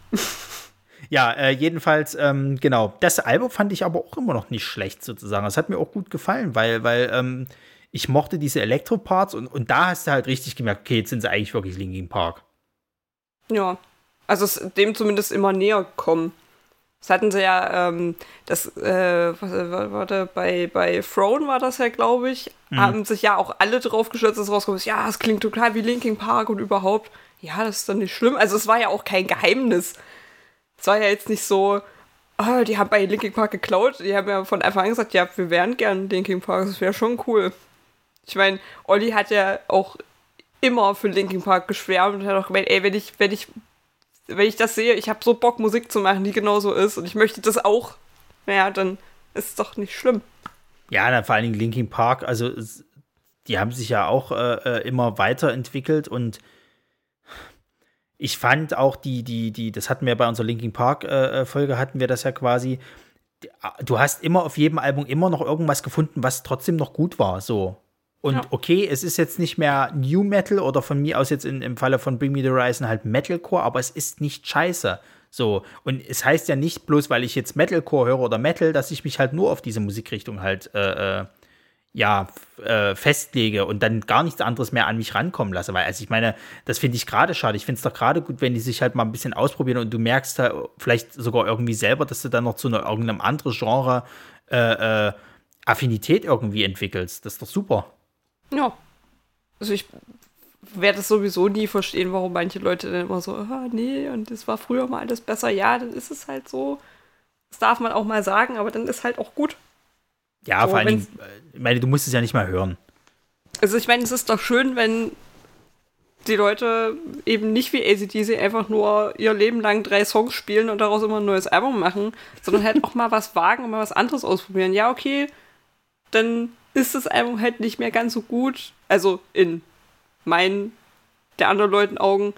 Ja, äh, jedenfalls, ähm, genau. Das Album fand ich aber auch immer noch nicht schlecht, sozusagen. Das hat mir auch gut gefallen, weil, weil ähm, ich mochte diese Elektro-Parts und, und da hast du halt richtig gemerkt, okay, jetzt sind sie eigentlich wirklich Linkin Park. Ja. Also es dem zumindest immer näher kommen. Das hatten sie ja, ähm, das, äh, warte, bei, bei Throne war das ja, glaube ich, mhm. haben sich ja auch alle drauf gestürzt, dass rauskommt, ja, es klingt total wie Linkin Park und überhaupt. Ja, das ist dann nicht schlimm. Also es war ja auch kein Geheimnis. Es war ja jetzt nicht so, oh, die haben bei Linkin Park geklaut. Die haben ja von Anfang an gesagt, ja, wir wären gern Linkin Park, das wäre schon cool. Ich meine, Olli hat ja auch immer für Linkin Park geschwärmt und hat auch gemeint, ey, wenn ich, wenn ich, wenn ich das sehe, ich habe so Bock, Musik zu machen, die genauso ist und ich möchte das auch, naja, dann ist es doch nicht schlimm. Ja, dann vor allen Dingen Linkin Park, also die haben sich ja auch äh, äh immer weiterentwickelt und ich fand auch die, die, die, das hatten wir bei unserer Linkin Park-Folge, äh, hatten wir das ja quasi. Du hast immer auf jedem Album immer noch irgendwas gefunden, was trotzdem noch gut war, so. Und ja. okay, es ist jetzt nicht mehr New Metal oder von mir aus jetzt in, im Falle von Bring Me the Horizon halt Metalcore, aber es ist nicht scheiße. So. Und es heißt ja nicht bloß, weil ich jetzt Metalcore höre oder Metal, dass ich mich halt nur auf diese Musikrichtung halt äh, äh ja, äh, festlege und dann gar nichts anderes mehr an mich rankommen lasse. Weil, also ich meine, das finde ich gerade schade. Ich finde es doch gerade gut, wenn die sich halt mal ein bisschen ausprobieren und du merkst da vielleicht sogar irgendwie selber, dass du dann noch zu einer, irgendeinem anderen Genre äh, äh, Affinität irgendwie entwickelst. Das ist doch super. Ja. Also ich werde es sowieso nie verstehen, warum manche Leute dann immer so, ah, nee, und es war früher mal alles besser. Ja, dann ist es halt so. Das darf man auch mal sagen, aber dann ist halt auch gut. Ja, so, vor allen Dingen, ich meine, du musst es ja nicht mal hören. Also ich meine, es ist doch schön, wenn die Leute eben nicht wie ACDC einfach nur ihr Leben lang drei Songs spielen und daraus immer ein neues Album machen, sondern halt auch mal was wagen und mal was anderes ausprobieren. Ja, okay, dann ist das Album halt nicht mehr ganz so gut. Also in meinen, der anderen Leuten Augen.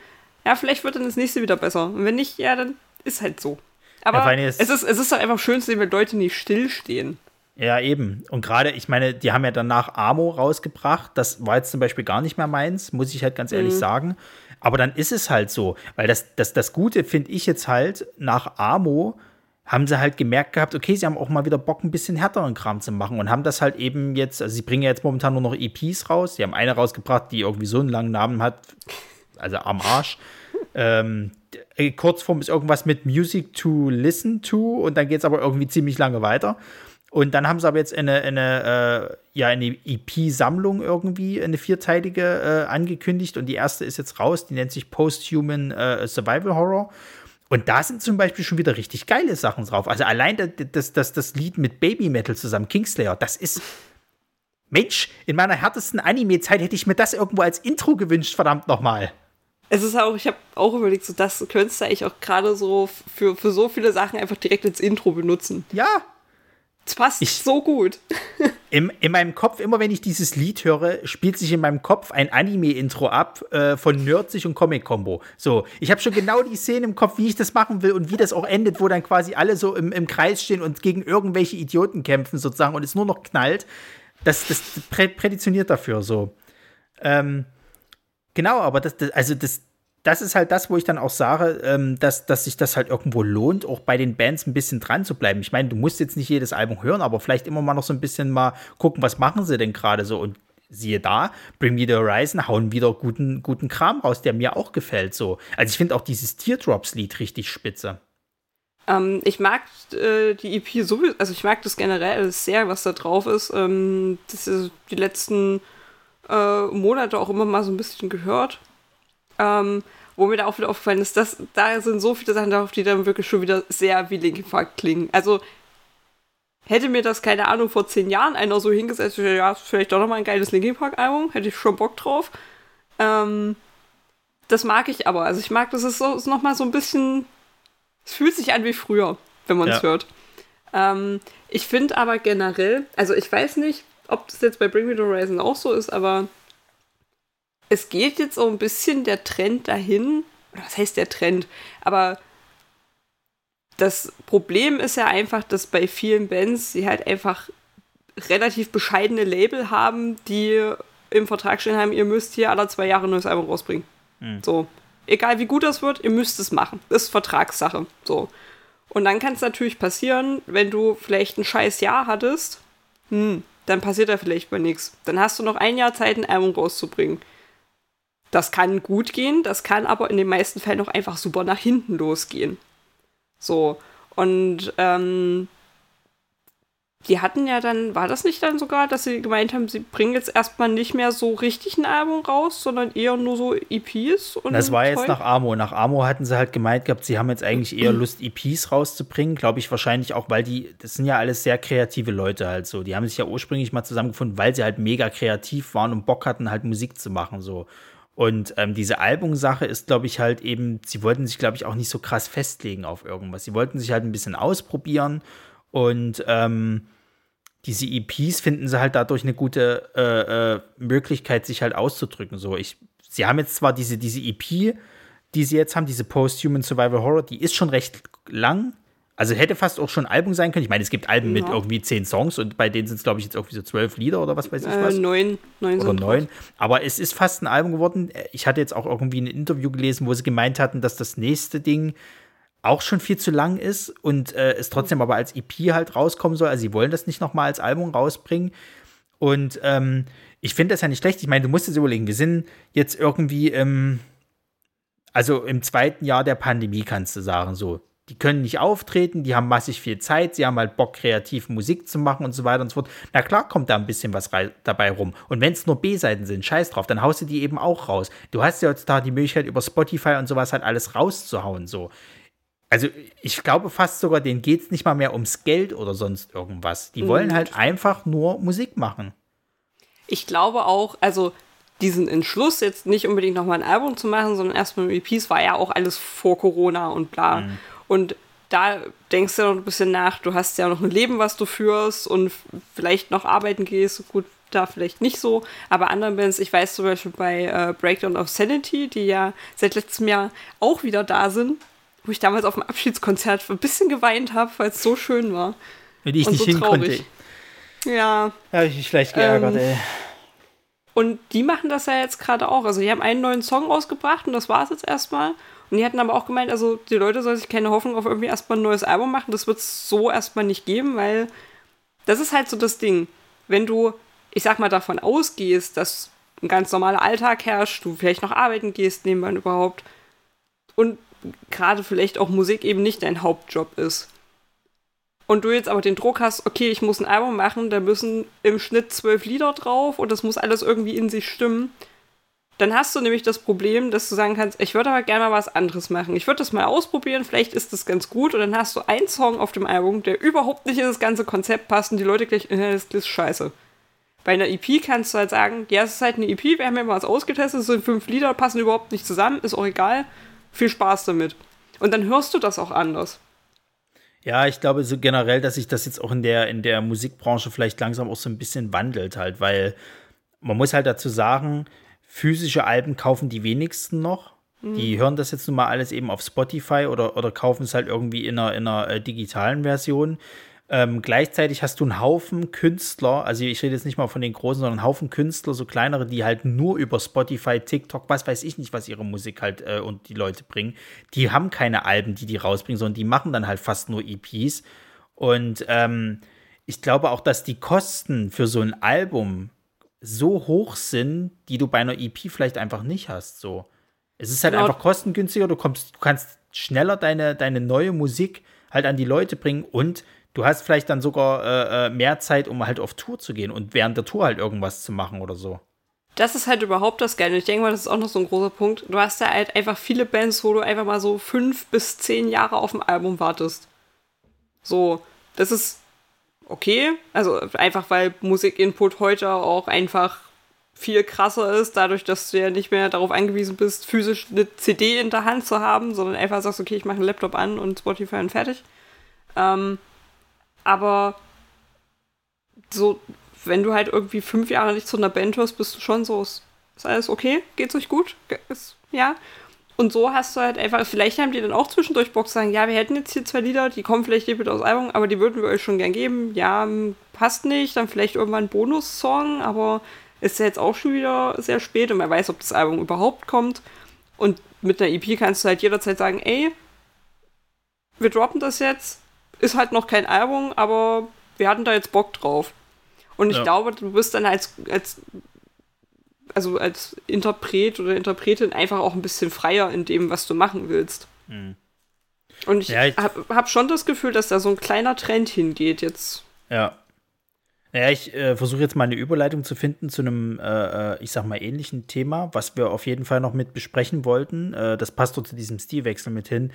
Ja, vielleicht wird dann das nächste wieder besser. Und wenn nicht, ja, dann ist halt so. Aber ja, es, ist, es ist doch einfach schön zu sehen, wenn Leute nicht stillstehen. Ja, eben. Und gerade, ich meine, die haben ja danach Amo rausgebracht. Das war jetzt zum Beispiel gar nicht mehr meins, muss ich halt ganz ehrlich mhm. sagen. Aber dann ist es halt so. Weil das, das, das Gute finde ich jetzt halt, nach Amo haben sie halt gemerkt gehabt, okay, sie haben auch mal wieder Bock, ein bisschen härteren Kram zu machen und haben das halt eben jetzt, also sie bringen ja jetzt momentan nur noch EPs raus. Sie haben eine rausgebracht, die irgendwie so einen langen Namen hat, also am Arsch. ähm, Kurzform ist irgendwas mit Music to Listen to und dann geht es aber irgendwie ziemlich lange weiter. Und dann haben sie aber jetzt eine, eine, äh, ja, eine EP-Sammlung irgendwie, eine vierteilige äh, angekündigt. Und die erste ist jetzt raus, die nennt sich Post-Human äh, Survival Horror. Und da sind zum Beispiel schon wieder richtig geile Sachen drauf. Also allein das, das, das Lied mit Baby Metal zusammen, Kingslayer, das ist. Mensch, in meiner härtesten Anime-Zeit hätte ich mir das irgendwo als Intro gewünscht, verdammt nochmal. Es ist auch, ich habe auch überlegt, so das könntest du eigentlich auch gerade so für, für so viele Sachen einfach direkt ins Intro benutzen. Ja, es passt ich, so gut. In, in meinem Kopf, immer wenn ich dieses Lied höre, spielt sich in meinem Kopf ein Anime-Intro ab äh, von Nerdsig und Comic-Combo. So, ich habe schon genau die Szene im Kopf, wie ich das machen will und wie das auch endet, wo dann quasi alle so im, im Kreis stehen und gegen irgendwelche Idioten kämpfen, sozusagen, und es nur noch knallt. Das, das präditioniert dafür so. Ähm, genau, aber das, das, also das, das ist halt das, wo ich dann auch sage, ähm, dass, dass sich das halt irgendwo lohnt, auch bei den Bands ein bisschen dran zu bleiben. Ich meine, du musst jetzt nicht jedes Album hören, aber vielleicht immer mal noch so ein bisschen mal gucken, was machen sie denn gerade so. Und siehe da, Bring Me the Horizon hauen wieder guten, guten Kram raus, der mir auch gefällt. So. Also ich finde auch dieses Teardrops-Lied richtig spitze. Ähm, ich mag äh, die EP sowieso, also ich mag das generell sehr, was da drauf ist. Ähm, das ist die letzten äh, Monate auch immer mal so ein bisschen gehört. Ähm, wo mir da auch wieder aufgefallen ist, dass da sind so viele Sachen drauf, die dann wirklich schon wieder sehr wie Linkin Park klingen. Also hätte mir das, keine Ahnung, vor zehn Jahren einer so hingesetzt, ja, vielleicht doch nochmal ein geiles Linkin Park-Album, hätte ich schon Bock drauf. Ähm, das mag ich aber. Also ich mag, das ist, so, ist nochmal so ein bisschen, es fühlt sich an wie früher, wenn man es ja. hört. Ähm, ich finde aber generell, also ich weiß nicht, ob das jetzt bei Bring Me the Horizon auch so ist, aber es geht jetzt so ein bisschen der Trend dahin, oder was heißt der Trend? Aber das Problem ist ja einfach, dass bei vielen Bands sie halt einfach relativ bescheidene Label haben, die im Vertrag stehen haben, ihr müsst hier alle zwei Jahre ein neues Album rausbringen. Hm. So. Egal wie gut das wird, ihr müsst es machen. Das ist Vertragssache. So. Und dann kann es natürlich passieren, wenn du vielleicht ein scheiß Jahr hattest, hm, dann passiert da vielleicht mal nichts. Dann hast du noch ein Jahr Zeit, ein Album rauszubringen. Das kann gut gehen, das kann aber in den meisten Fällen auch einfach super nach hinten losgehen. So. Und ähm, die hatten ja dann, war das nicht dann sogar, dass sie gemeint haben, sie bringen jetzt erstmal nicht mehr so richtig ein Album raus, sondern eher nur so EPs? Und das war jetzt nach Amo. Nach Amo hatten sie halt gemeint gehabt, sie haben jetzt eigentlich eher Lust, EPs rauszubringen. Glaube ich wahrscheinlich auch, weil die, das sind ja alles sehr kreative Leute halt so. Die haben sich ja ursprünglich mal zusammengefunden, weil sie halt mega kreativ waren und Bock hatten, halt Musik zu machen so. Und ähm, diese Albumsache ist, glaube ich, halt eben, sie wollten sich, glaube ich, auch nicht so krass festlegen auf irgendwas. Sie wollten sich halt ein bisschen ausprobieren und ähm, diese EPs finden sie halt dadurch eine gute äh, äh, Möglichkeit, sich halt auszudrücken. So, ich, sie haben jetzt zwar diese, diese EP, die sie jetzt haben, diese Post-Human Survival Horror, die ist schon recht lang, also hätte fast auch schon ein Album sein können. Ich meine, es gibt Alben ja. mit irgendwie zehn Songs und bei denen sind es, glaube ich, jetzt irgendwie so zwölf Lieder oder was weiß ich äh, was. Neun. neun oder neun. Aber es ist fast ein Album geworden. Ich hatte jetzt auch irgendwie ein Interview gelesen, wo sie gemeint hatten, dass das nächste Ding auch schon viel zu lang ist und äh, es trotzdem aber als EP halt rauskommen soll. Also sie wollen das nicht nochmal als Album rausbringen. Und ähm, ich finde das ja nicht schlecht. Ich meine, du musst es überlegen, wir sind jetzt irgendwie im, also im zweiten Jahr der Pandemie, kannst du sagen, so die können nicht auftreten, die haben massig viel Zeit, sie haben halt Bock, kreativ Musik zu machen und so weiter und so fort. Na klar kommt da ein bisschen was dabei rum. Und wenn es nur B-Seiten sind, scheiß drauf, dann haust du die eben auch raus. Du hast ja heutzutage die Möglichkeit, über Spotify und sowas halt alles rauszuhauen, so. Also ich glaube fast sogar, denen geht es nicht mal mehr ums Geld oder sonst irgendwas. Die mhm. wollen halt einfach nur Musik machen. Ich glaube auch, also diesen Entschluss, jetzt nicht unbedingt nochmal ein Album zu machen, sondern erstmal EPs, war ja auch alles vor Corona und bla. Mhm. Und da denkst du noch ein bisschen nach, du hast ja noch ein Leben, was du führst und vielleicht noch arbeiten gehst. Gut, da vielleicht nicht so, aber anderen Bands, ich weiß zum Beispiel bei äh, Breakdown of Sanity, die ja seit letztem Jahr auch wieder da sind, wo ich damals auf dem Abschiedskonzert ein bisschen geweint habe, weil es so schön war. Wenn ich nicht so hin traurig. konnte. Ja. Ja, ich mich vielleicht geärgert, Ähm, ey. Und die machen das ja jetzt gerade auch. Also die haben einen neuen Song rausgebracht und das war es jetzt erstmal. Und die hatten aber auch gemeint, also die Leute sollen sich keine Hoffnung auf irgendwie erstmal ein neues Album machen. Das wird es so erstmal nicht geben, weil das ist halt so das Ding. Wenn du, ich sag mal, davon ausgehst, dass ein ganz normaler Alltag herrscht, du vielleicht noch arbeiten gehst, nebenbei überhaupt, und gerade vielleicht auch Musik eben nicht dein Hauptjob ist. Und du jetzt aber den Druck hast, okay, ich muss ein Album machen, da müssen im Schnitt zwölf Lieder drauf und das muss alles irgendwie in sich stimmen. Dann hast du nämlich das Problem, dass du sagen kannst, ich würde aber gerne mal was anderes machen. Ich würde das mal ausprobieren, vielleicht ist das ganz gut. Und dann hast du einen Song auf dem Album, der überhaupt nicht in das ganze Konzept passt und die Leute gleich, äh, das ist scheiße. Bei einer EP kannst du halt sagen, ja, es ist halt eine EP, wir haben ja mal was ausgetestet, es sind fünf Lieder, passen überhaupt nicht zusammen, ist auch egal. Viel Spaß damit. Und dann hörst du das auch anders. Ja, ich glaube so generell, dass sich das jetzt auch in der, in der Musikbranche vielleicht langsam auch so ein bisschen wandelt halt, weil man muss halt dazu sagen, physische Alben kaufen die wenigsten noch. Die hören das jetzt nun mal alles eben auf Spotify oder, oder kaufen es halt irgendwie in einer, in einer äh, digitalen Version. Ähm, gleichzeitig hast du einen Haufen Künstler, also ich rede jetzt nicht mal von den großen, sondern einen Haufen Künstler, so kleinere, die halt nur über Spotify, TikTok, was weiß ich nicht, was ihre Musik halt äh, und die Leute bringen. Die haben keine Alben, die die rausbringen, sondern die machen dann halt fast nur EPs. Und ähm, ich glaube auch, dass die Kosten für so ein Album so hoch sind, die du bei einer EP vielleicht einfach nicht hast. So. Es ist halt Genau. einfach kostengünstiger, du, kommst, du kannst schneller deine, deine neue Musik halt an die Leute bringen und du hast vielleicht dann sogar äh, äh, mehr Zeit, um halt auf Tour zu gehen und während der Tour halt irgendwas zu machen oder so. Das ist halt überhaupt das Geile. Ich denke mal, das ist auch noch so ein großer Punkt. Du hast ja halt einfach viele Bands, wo du einfach mal so fünf bis zehn Jahre auf ein Album wartest. So, das ist okay. Also einfach, weil Musikinput heute auch einfach viel krasser ist, dadurch, dass du ja nicht mehr darauf angewiesen bist, physisch eine CD in der Hand zu haben, sondern einfach sagst, okay, ich mache einen Laptop an und Spotify und fertig. Ähm, aber so, wenn du halt irgendwie fünf Jahre nicht zu einer Band hörst, bist du schon so, ist, alles okay? Geht's euch gut? Ist, ja. Und so hast du halt einfach, vielleicht haben die dann auch zwischendurch Bock zu sagen, ja, wir hätten jetzt hier zwei Lieder, die kommen vielleicht nicht mit aus Album, aber die würden wir euch schon gern geben. Ja, passt nicht, dann vielleicht irgendwann ein Bonussong, aber ist ja jetzt auch schon wieder sehr spät und man weiß, ob das Album überhaupt kommt. Und mit einer EP kannst du halt jederzeit sagen, ey, wir droppen das jetzt, ist halt noch kein Album, aber wir hatten da jetzt Bock drauf. Und ich Ja. glaube, du bist dann als, als, also als Interpret oder Interpretin einfach auch ein bisschen freier in dem, was du machen willst. Und ich, Ja, ich- habe hab schon das Gefühl, dass da so ein kleiner Trend hingeht jetzt. Ja. Naja, ich äh, versuche jetzt mal eine Überleitung zu finden zu einem, äh, äh, ich sag mal, ähnlichen Thema, was wir auf jeden Fall noch mit besprechen wollten. Äh, das passt doch zu diesem Stilwechsel mit hin,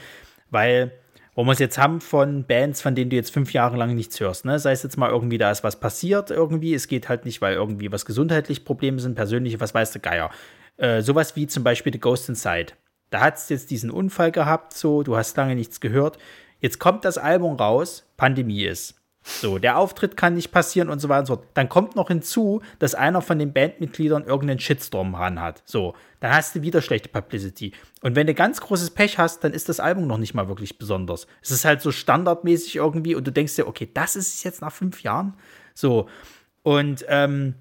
weil, wo wir es jetzt haben von Bands, von denen du jetzt fünf Jahre lang nichts hörst, ne? Sei es jetzt mal irgendwie, da ist was passiert irgendwie, es geht halt nicht, weil irgendwie was gesundheitlich Probleme sind, persönliche, was weiß der Geier. Äh, sowas wie zum Beispiel The Ghost Inside. Da hat es jetzt diesen Unfall gehabt, so, du hast lange nichts gehört. Jetzt kommt das Album raus, Pandemie ist. So, der Auftritt kann nicht passieren und so weiter und so fort. Dann kommt noch hinzu, dass einer von den Bandmitgliedern irgendeinen Shitstorm ran hat. So, dann hast du wieder schlechte Publicity. Und wenn du ganz großes Pech hast, dann ist das Album noch nicht mal wirklich besonders. Es ist halt so standardmäßig irgendwie und du denkst dir, okay, das ist es jetzt nach fünf Jahren. So, und ähm,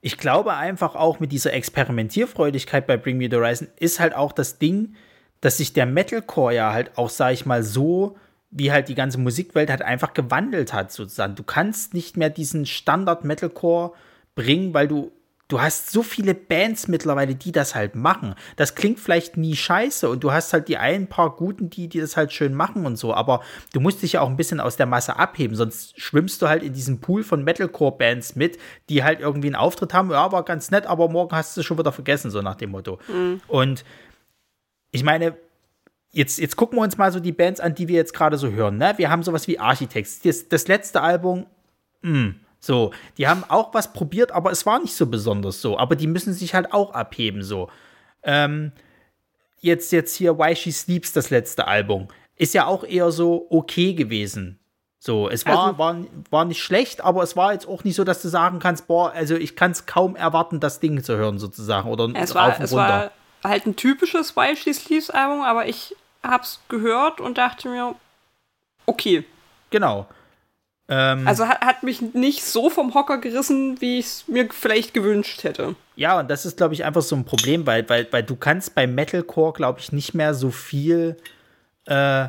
ich glaube einfach auch mit dieser Experimentierfreudigkeit bei Bring Me the Horizon ist halt auch das Ding, dass sich der Metalcore ja halt auch, sag ich mal, so wie halt die ganze Musikwelt halt einfach gewandelt hat sozusagen. Du kannst nicht mehr diesen Standard Metalcore bringen, weil du du hast so viele Bands mittlerweile, die das halt machen. Das klingt vielleicht nie scheiße und du hast halt die ein paar guten, die die das halt schön machen und so, aber du musst dich ja auch ein bisschen aus der Masse abheben, sonst schwimmst du halt in diesem Pool von Metalcore Bands mit, die halt irgendwie einen Auftritt haben, ja, aber ganz nett, aber morgen hast du es schon wieder vergessen, so nach dem Motto. Und ich meine, jetzt, jetzt gucken wir uns mal so die Bands an, die wir jetzt gerade so hören. Ne? Wir haben sowas wie Architects. Das, das letzte Album, mh, so, die haben auch was probiert, aber es war nicht so besonders so. Aber die müssen sich halt auch abheben, so. Ähm, jetzt, jetzt hier Why She Sleeps, das letzte Album, ist ja auch eher so okay gewesen. So, es war, Also- war, war nicht schlecht, aber es war jetzt auch nicht so, dass du sagen kannst, boah, also ich kann es kaum erwarten, das Ding zu hören, sozusagen. Oder Es rauf war, und es runter. war halt ein typisches Why She Sleeps Album, aber ich hab's gehört und dachte mir, okay. Genau. Ähm, also hat, hat mich nicht so vom Hocker gerissen, wie ich es mir vielleicht gewünscht hätte. Ja, und das ist, glaube ich, einfach so ein Problem, weil, weil, weil du kannst bei Metalcore, glaube ich, nicht mehr so viel äh,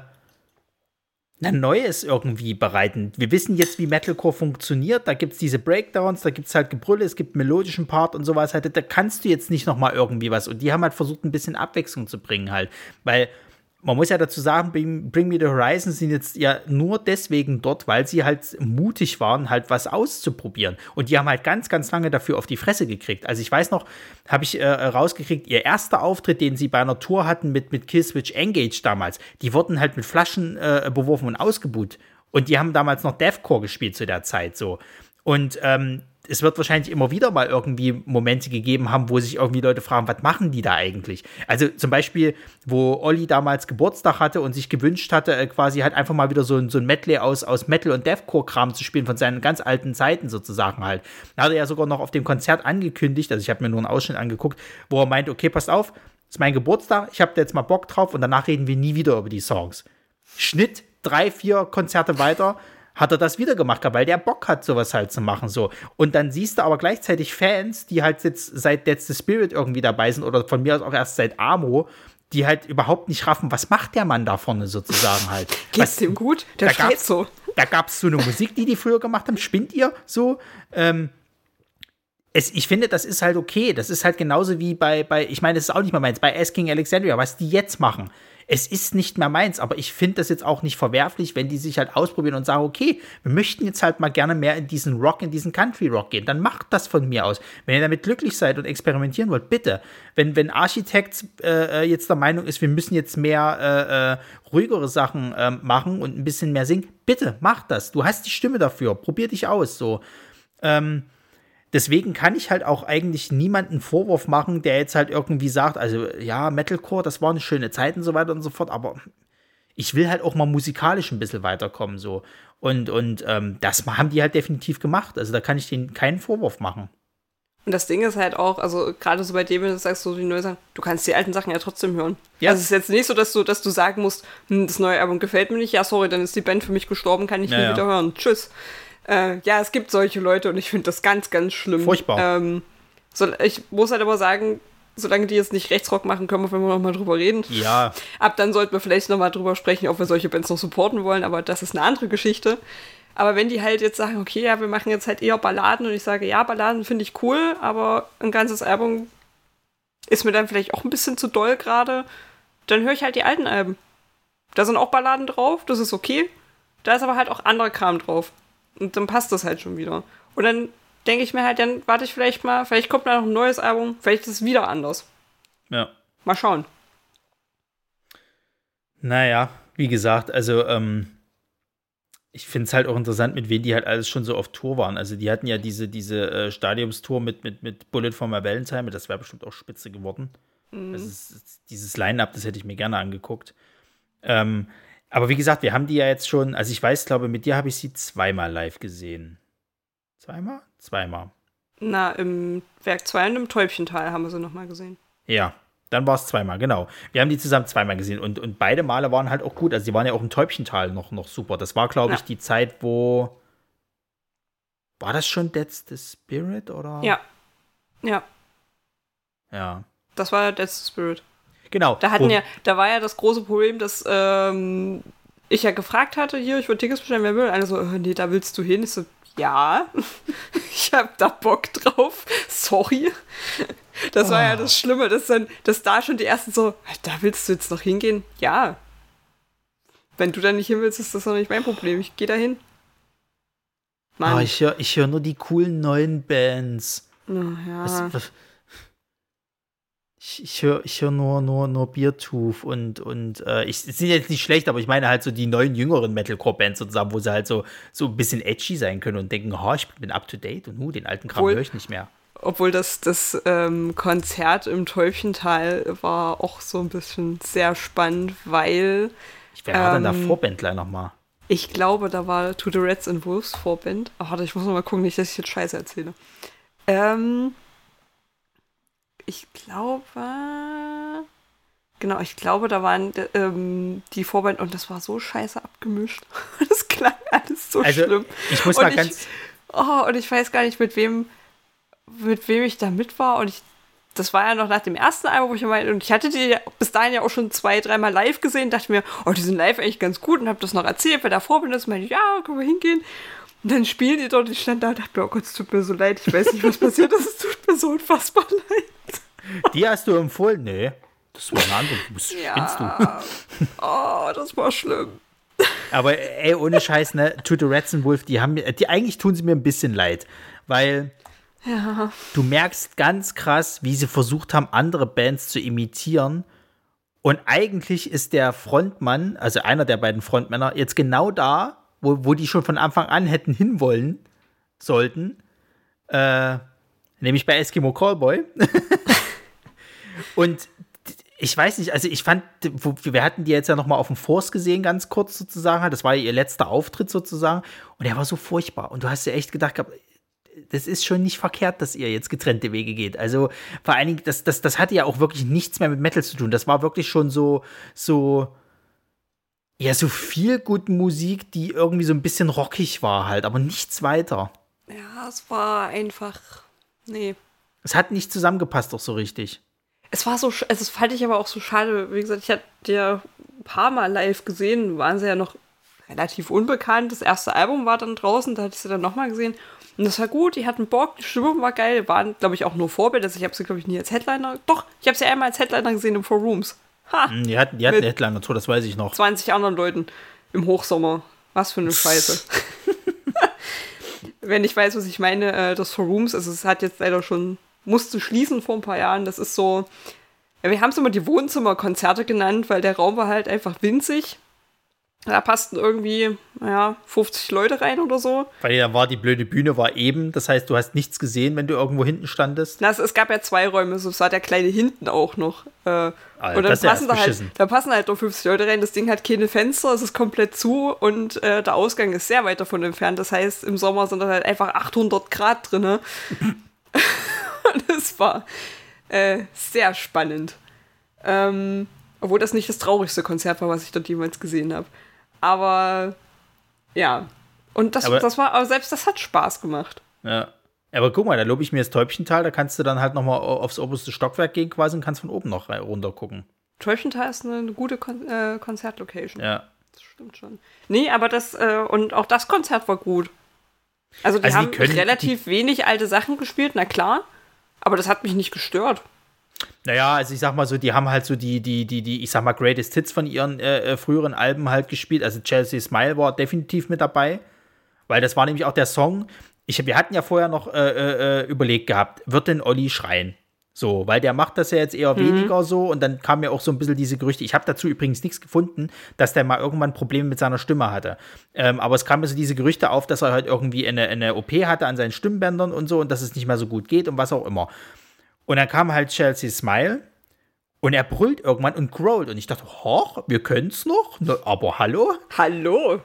na, Neues irgendwie bereiten. Wir wissen jetzt, wie Metalcore funktioniert. Da gibt es diese Breakdowns, da gibt es halt Gebrülle, es gibt melodischen Part und sowas. Halt, da kannst du jetzt nicht noch mal irgendwie was. Und die haben halt versucht, ein bisschen Abwechslung zu bringen halt. Weil man muss ja dazu sagen, Bring, Me the Horizon sind jetzt ja nur deswegen dort, weil sie halt mutig waren, halt was auszuprobieren. Und die haben halt ganz, ganz lange dafür auf die Fresse gekriegt. Also ich weiß noch, habe ich äh, rausgekriegt, ihr erster Auftritt, den sie bei einer Tour hatten mit, mit Killswitch Engage damals, die wurden halt mit Flaschen äh, beworfen und ausgebuht. Und die haben damals noch Deathcore gespielt zu der Zeit so. Und ähm, es wird wahrscheinlich immer wieder mal irgendwie Momente gegeben haben, wo sich irgendwie Leute fragen, was machen die da eigentlich? Also zum Beispiel, wo Olli damals Geburtstag hatte und sich gewünscht hatte, äh, quasi halt einfach mal wieder so ein, so ein Medley aus, aus Metal- und Deathcore-Kram zu spielen von seinen ganz alten Zeiten sozusagen halt. Da hat er ja sogar noch auf dem Konzert angekündigt, also ich habe mir nur einen Ausschnitt angeguckt, wo er meint, okay, passt auf, ist mein Geburtstag, ich habe da jetzt mal Bock drauf und danach reden wir nie wieder über die Songs. Schnitt, drei, vier Konzerte weiter hat er das wieder gemacht, weil der Bock hat, sowas halt zu machen. so. Und dann siehst du aber gleichzeitig Fans, die halt jetzt seit Dead the Spirit irgendwie dabei sind oder von mir aus auch erst seit Amo, die halt überhaupt nicht raffen, was macht der Mann da vorne sozusagen halt. Geht's dem gut? Der steht so. Da gab es so eine Musik, die die früher gemacht haben, spinnt ihr so. Ähm, es, ich finde, das ist halt okay. Das ist halt genauso wie bei, bei ich meine, das ist auch nicht mal meins, bei Asking Alexandria, was die jetzt machen es ist nicht mehr meins, aber ich finde das jetzt auch nicht verwerflich, wenn die sich halt ausprobieren und sagen, okay, wir möchten jetzt halt mal gerne mehr in diesen Rock, in diesen Country Rock gehen, dann macht das von mir aus. Wenn ihr damit glücklich seid und experimentieren wollt, bitte. Wenn, wenn Architekt äh, äh jetzt der Meinung ist, wir müssen jetzt mehr äh, äh, ruhigere Sachen äh, machen und ein bisschen mehr singen, bitte, mach das. Du hast die Stimme dafür, probier dich aus, so. Ähm, deswegen kann ich halt auch eigentlich niemanden Vorwurf machen, der jetzt halt irgendwie sagt, also ja, Metalcore, das war eine schöne Zeit und so weiter und so fort, aber ich will halt auch mal musikalisch ein bisschen weiterkommen, so. Und, und ähm, das haben die halt definitiv gemacht. Also da kann ich denen keinen Vorwurf machen. Und das Ding ist halt auch, also gerade so bei dem, wenn du sagst, so die neuen Sachen, du kannst die alten Sachen ja trotzdem hören. Ja. Also es ist jetzt nicht so, dass du, dass du sagen musst, hm, das neue Album gefällt mir nicht, ja, sorry, dann ist die Band für mich gestorben, kann ich ja, nie ja. wieder hören. Tschüss. Äh, ja, es gibt solche Leute und ich finde das ganz, ganz schlimm. Furchtbar. Ähm, so, ich muss halt aber sagen, solange die jetzt nicht Rechtsrock machen, können wir noch mal drüber reden. Ja. Ab dann sollten wir vielleicht noch mal drüber sprechen, ob wir solche Bands noch supporten wollen, aber das ist eine andere Geschichte. Aber wenn die halt jetzt sagen, okay, ja, wir machen jetzt halt eher Balladen und ich sage, ja, Balladen finde ich cool, aber ein ganzes Album ist mir dann vielleicht auch ein bisschen zu doll gerade, dann höre ich halt die alten Alben. Da sind auch Balladen drauf, das ist okay. Da ist aber halt auch anderer Kram drauf. Und dann passt das halt schon wieder. Und dann denke ich mir halt, dann warte ich vielleicht mal, vielleicht kommt da noch ein neues Album, vielleicht ist es wieder anders. Ja. Mal schauen. Naja, wie gesagt, also ähm, ich finde es halt auch interessant, mit wem die halt alles schon so auf Tour waren. Also die hatten ja diese, diese äh, Stadiumstour mit, mit, mit Bullet for My Valentine, das wäre bestimmt auch spitze geworden. Mhm. Also ist, dieses Line-Up, das hätte ich mir gerne angeguckt. Ähm, aber wie gesagt, wir haben die ja jetzt schon, also ich weiß, glaube, mit dir habe ich sie zweimal live gesehen. Zweimal? Zweimal. Na, im Werk 2 und im Täubchental haben wir sie nochmal gesehen. Ja, dann war es zweimal, genau. Wir haben die zusammen zweimal gesehen und, und beide Male waren halt auch gut. Also die waren ja auch im Täubchental noch, noch super. Das war, glaube ich, die Zeit, wo. War das schon Dead's the Spirit oder? Ja. Ja. Ja. Das war Dead's the Spirit. Genau. Da hatten ja, da war ja das große Problem, dass ähm, ich ja gefragt hatte, hier, ich würde Tickets bestellen, wer will. Einer so, oh, nee, da willst du hin. Ich so, ja, ich hab da Bock drauf. Sorry. Das oh. war ja oh. das Schlimme, dass dann, dass da schon die ersten so, da willst du jetzt noch hingehen? Ja. Wenn du da nicht hin willst, ist das doch nicht mein Problem. Ich gehe da hin. Oh, ich höre ich hör nur die coolen neuen Bands. Oh, ja. Was, was, ich, ich höre ich hör nur, nur, nur Beertooth und, und äh, ich sind jetzt nicht schlecht, aber ich meine halt so die neuen jüngeren Metalcore-Bands sozusagen, wo sie halt so, so ein bisschen edgy sein können und denken, oh, ich bin up to date und uh, den alten Kram höre ich nicht mehr. Obwohl das, das ähm, Konzert im Teufchental war auch so ein bisschen sehr spannend, weil. Wer ähm, war denn da ähm, Vorbändler nochmal? Ich glaube, da war To the Reds and Wolves Vorband. Ach, warte, ich muss noch mal gucken, nicht, dass ich jetzt Scheiße erzähle. Ähm, ich glaube. Genau, ich glaube, da waren ähm, die Vorband und das war so scheiße abgemischt. Das klang Alles so Also, schlimm. ich muss Und mal ich- ganz. Oh, und ich weiß gar nicht, mit wem, mit wem ich da mit war. Und ich, das war ja noch nach dem ersten Album, wo ich meinte, und ich hatte die bis dahin ja auch schon zwei, dreimal live gesehen, dachte mir, oh, die sind live eigentlich ganz gut und habe das noch erzählt, wer davor bin, das meinte ich, ja, können wir hingehen. Und dann spielen die dort, ich stand da und dachte mir, oh Gott, es tut mir so leid, ich weiß nicht, was passiert ist, es tut mir so unfassbar leid. Die hast du empfohlen? Nee. Das war eine andere. Bist- spinnst du. Ja, oh, das war schlimm. Aber ey, ohne Scheiß, ne? To the Rats and Wolf, die haben mir, die eigentlich tun sie mir ein bisschen leid. Weil Ja, du merkst ganz krass, wie sie versucht haben, andere Bands zu imitieren. Und eigentlich ist der Frontmann, also einer der beiden Frontmänner, jetzt genau da, wo, wo die schon von Anfang an hätten hinwollen sollten. Äh, nämlich bei Eskimo Callboy. Und ich weiß nicht, also ich fand, wir hatten die jetzt ja noch mal auf dem Force gesehen, ganz kurz sozusagen. Das war ihr letzter Auftritt sozusagen. Und er war so furchtbar. Und du hast dir echt gedacht, das ist schon nicht verkehrt, dass ihr jetzt getrennte Wege geht. Also vor allen Dingen, das, das, das hatte ja auch wirklich nichts mehr mit Metal zu tun. Das war wirklich schon so, so, ja, so viel gute Musik, die irgendwie so ein bisschen rockig war halt, aber nichts weiter. ja, es war einfach, nee. Es hat nicht zusammengepasst doch so richtig. Es war so, also das fand ich aber auch so schade. Wie gesagt, ich hatte die ja ein paar Mal live gesehen, waren sie ja noch relativ unbekannt. Das erste Album war dann draußen, da hatte ich sie dann nochmal gesehen. Und das war gut, die hatten Bock, die Stimmung war geil, waren, glaube ich, auch nur Vorbild. Also ich habe sie, glaube ich, nie als Headliner. Doch, ich habe sie einmal als Headliner gesehen im Four Rooms. Ha, Hm, Die hatten, die hatten Mit- Headliner dazu, das weiß ich noch. 20 anderen Leuten im Hochsommer. Was für eine Scheiße. Wenn ich weiß, was ich meine, äh, das Four Rooms, also es hat jetzt leider schon, musste schließen vor ein paar Jahren. Das ist so, wir haben es immer die Wohnzimmerkonzerte genannt, weil der Raum war halt einfach winzig. Da passten irgendwie, naja, 50 Leute rein oder so. Weil da war die blöde Bühne war eben, das heißt, du hast nichts gesehen, wenn du irgendwo hinten standest. Na, es, es gab ja zwei Räume, so war der kleine hinten auch noch. Äh, Alter, und dann passen, da halt, da passen halt nur 50 Leute rein. Das Ding hat keine Fenster, es ist komplett zu und äh, der Ausgang ist sehr weit davon entfernt. Das heißt, im Sommer sind da halt einfach 800 Grad drinne. und es war äh, sehr spannend. Ähm, obwohl das nicht das traurigste Konzert war, was ich dort jemals gesehen habe. Aber ja. Und das, Aber- das war, aber selbst das hat Spaß gemacht. Ja. Aber guck mal, da lobe ich mir das Täubchental, da kannst du dann halt nochmal aufs oberste Stockwerk gehen quasi und kannst von oben noch runter gucken. Täubchental ist eine, gute Kon äh, Konzertlocation. Ja. Das stimmt schon. Nee, aber das, äh, und auch das Konzert war gut. Also die Also die haben können- relativ wenig alte Sachen gespielt, na klar. Aber das hat mich nicht gestört. Naja, also ich sag mal so, die haben halt so die, die, die, die, ich sag mal, Greatest Hits von ihren äh, äh, früheren Alben halt gespielt. Also Chelsea Smile war definitiv mit dabei. Weil das war nämlich auch der Song. Ich, wir hatten ja vorher noch äh, äh, überlegt gehabt, wird denn Olli schreien? So, weil der macht das ja jetzt eher weniger so und dann kam ja auch so ein bisschen diese Gerüchte. Ich habe dazu übrigens nichts gefunden, dass der mal irgendwann Probleme mit seiner Stimme hatte. Ähm, aber es kamen so diese Gerüchte auf, dass er halt irgendwie eine, eine OP hatte an seinen Stimmbändern und so und dass es nicht mehr so gut geht und was auch immer. Und dann kam halt Chelsea Smile und er brüllt irgendwann und growlt. Und ich dachte, hoch, wir können's noch, Na, aber hallo? Hallo.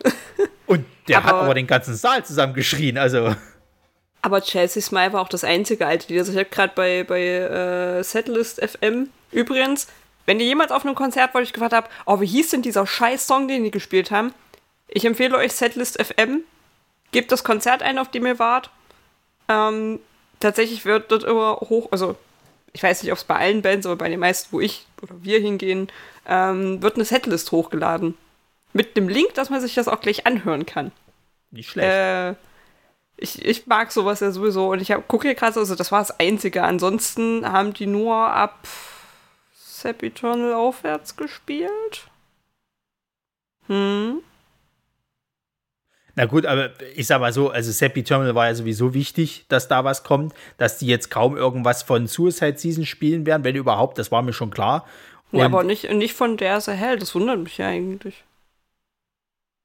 Und der hat Aber- aber den ganzen Saal zusammengeschrien. Also, Aber Chelsea Smile war auch das einzige alte Lied. Also ich habe gerade bei, bei äh, Setlist FM übrigens, wenn ihr jemals auf einem Konzert war, ich gefragt habe, oh, wie hieß denn dieser scheiß Song, den die gespielt haben? Ich empfehle euch Setlist FM. Gebt das Konzert ein, auf dem ihr wart. Ähm, tatsächlich wird dort immer hoch, also ich weiß nicht, ob es bei allen Bands, aber bei den meisten, wo ich oder wir hingehen, ähm, wird eine Setlist hochgeladen. Mit dem Link, dass man sich das auch gleich anhören kann. nicht schlecht. Äh, ich, ich mag sowas ja sowieso. Und ich hab, gucke hier gerade, also das war das Einzige. Ansonsten haben die nur ab Sap Eternal aufwärts gespielt. Hm. Na gut, aber ich sag mal so, also Seppi Terminal war ja sowieso wichtig, dass da was kommt, dass die jetzt kaum irgendwas von Suicide Season spielen werden, wenn überhaupt, das war mir schon klar. Und Ja, aber nicht, nicht von der The Hell. Das wundert mich ja eigentlich.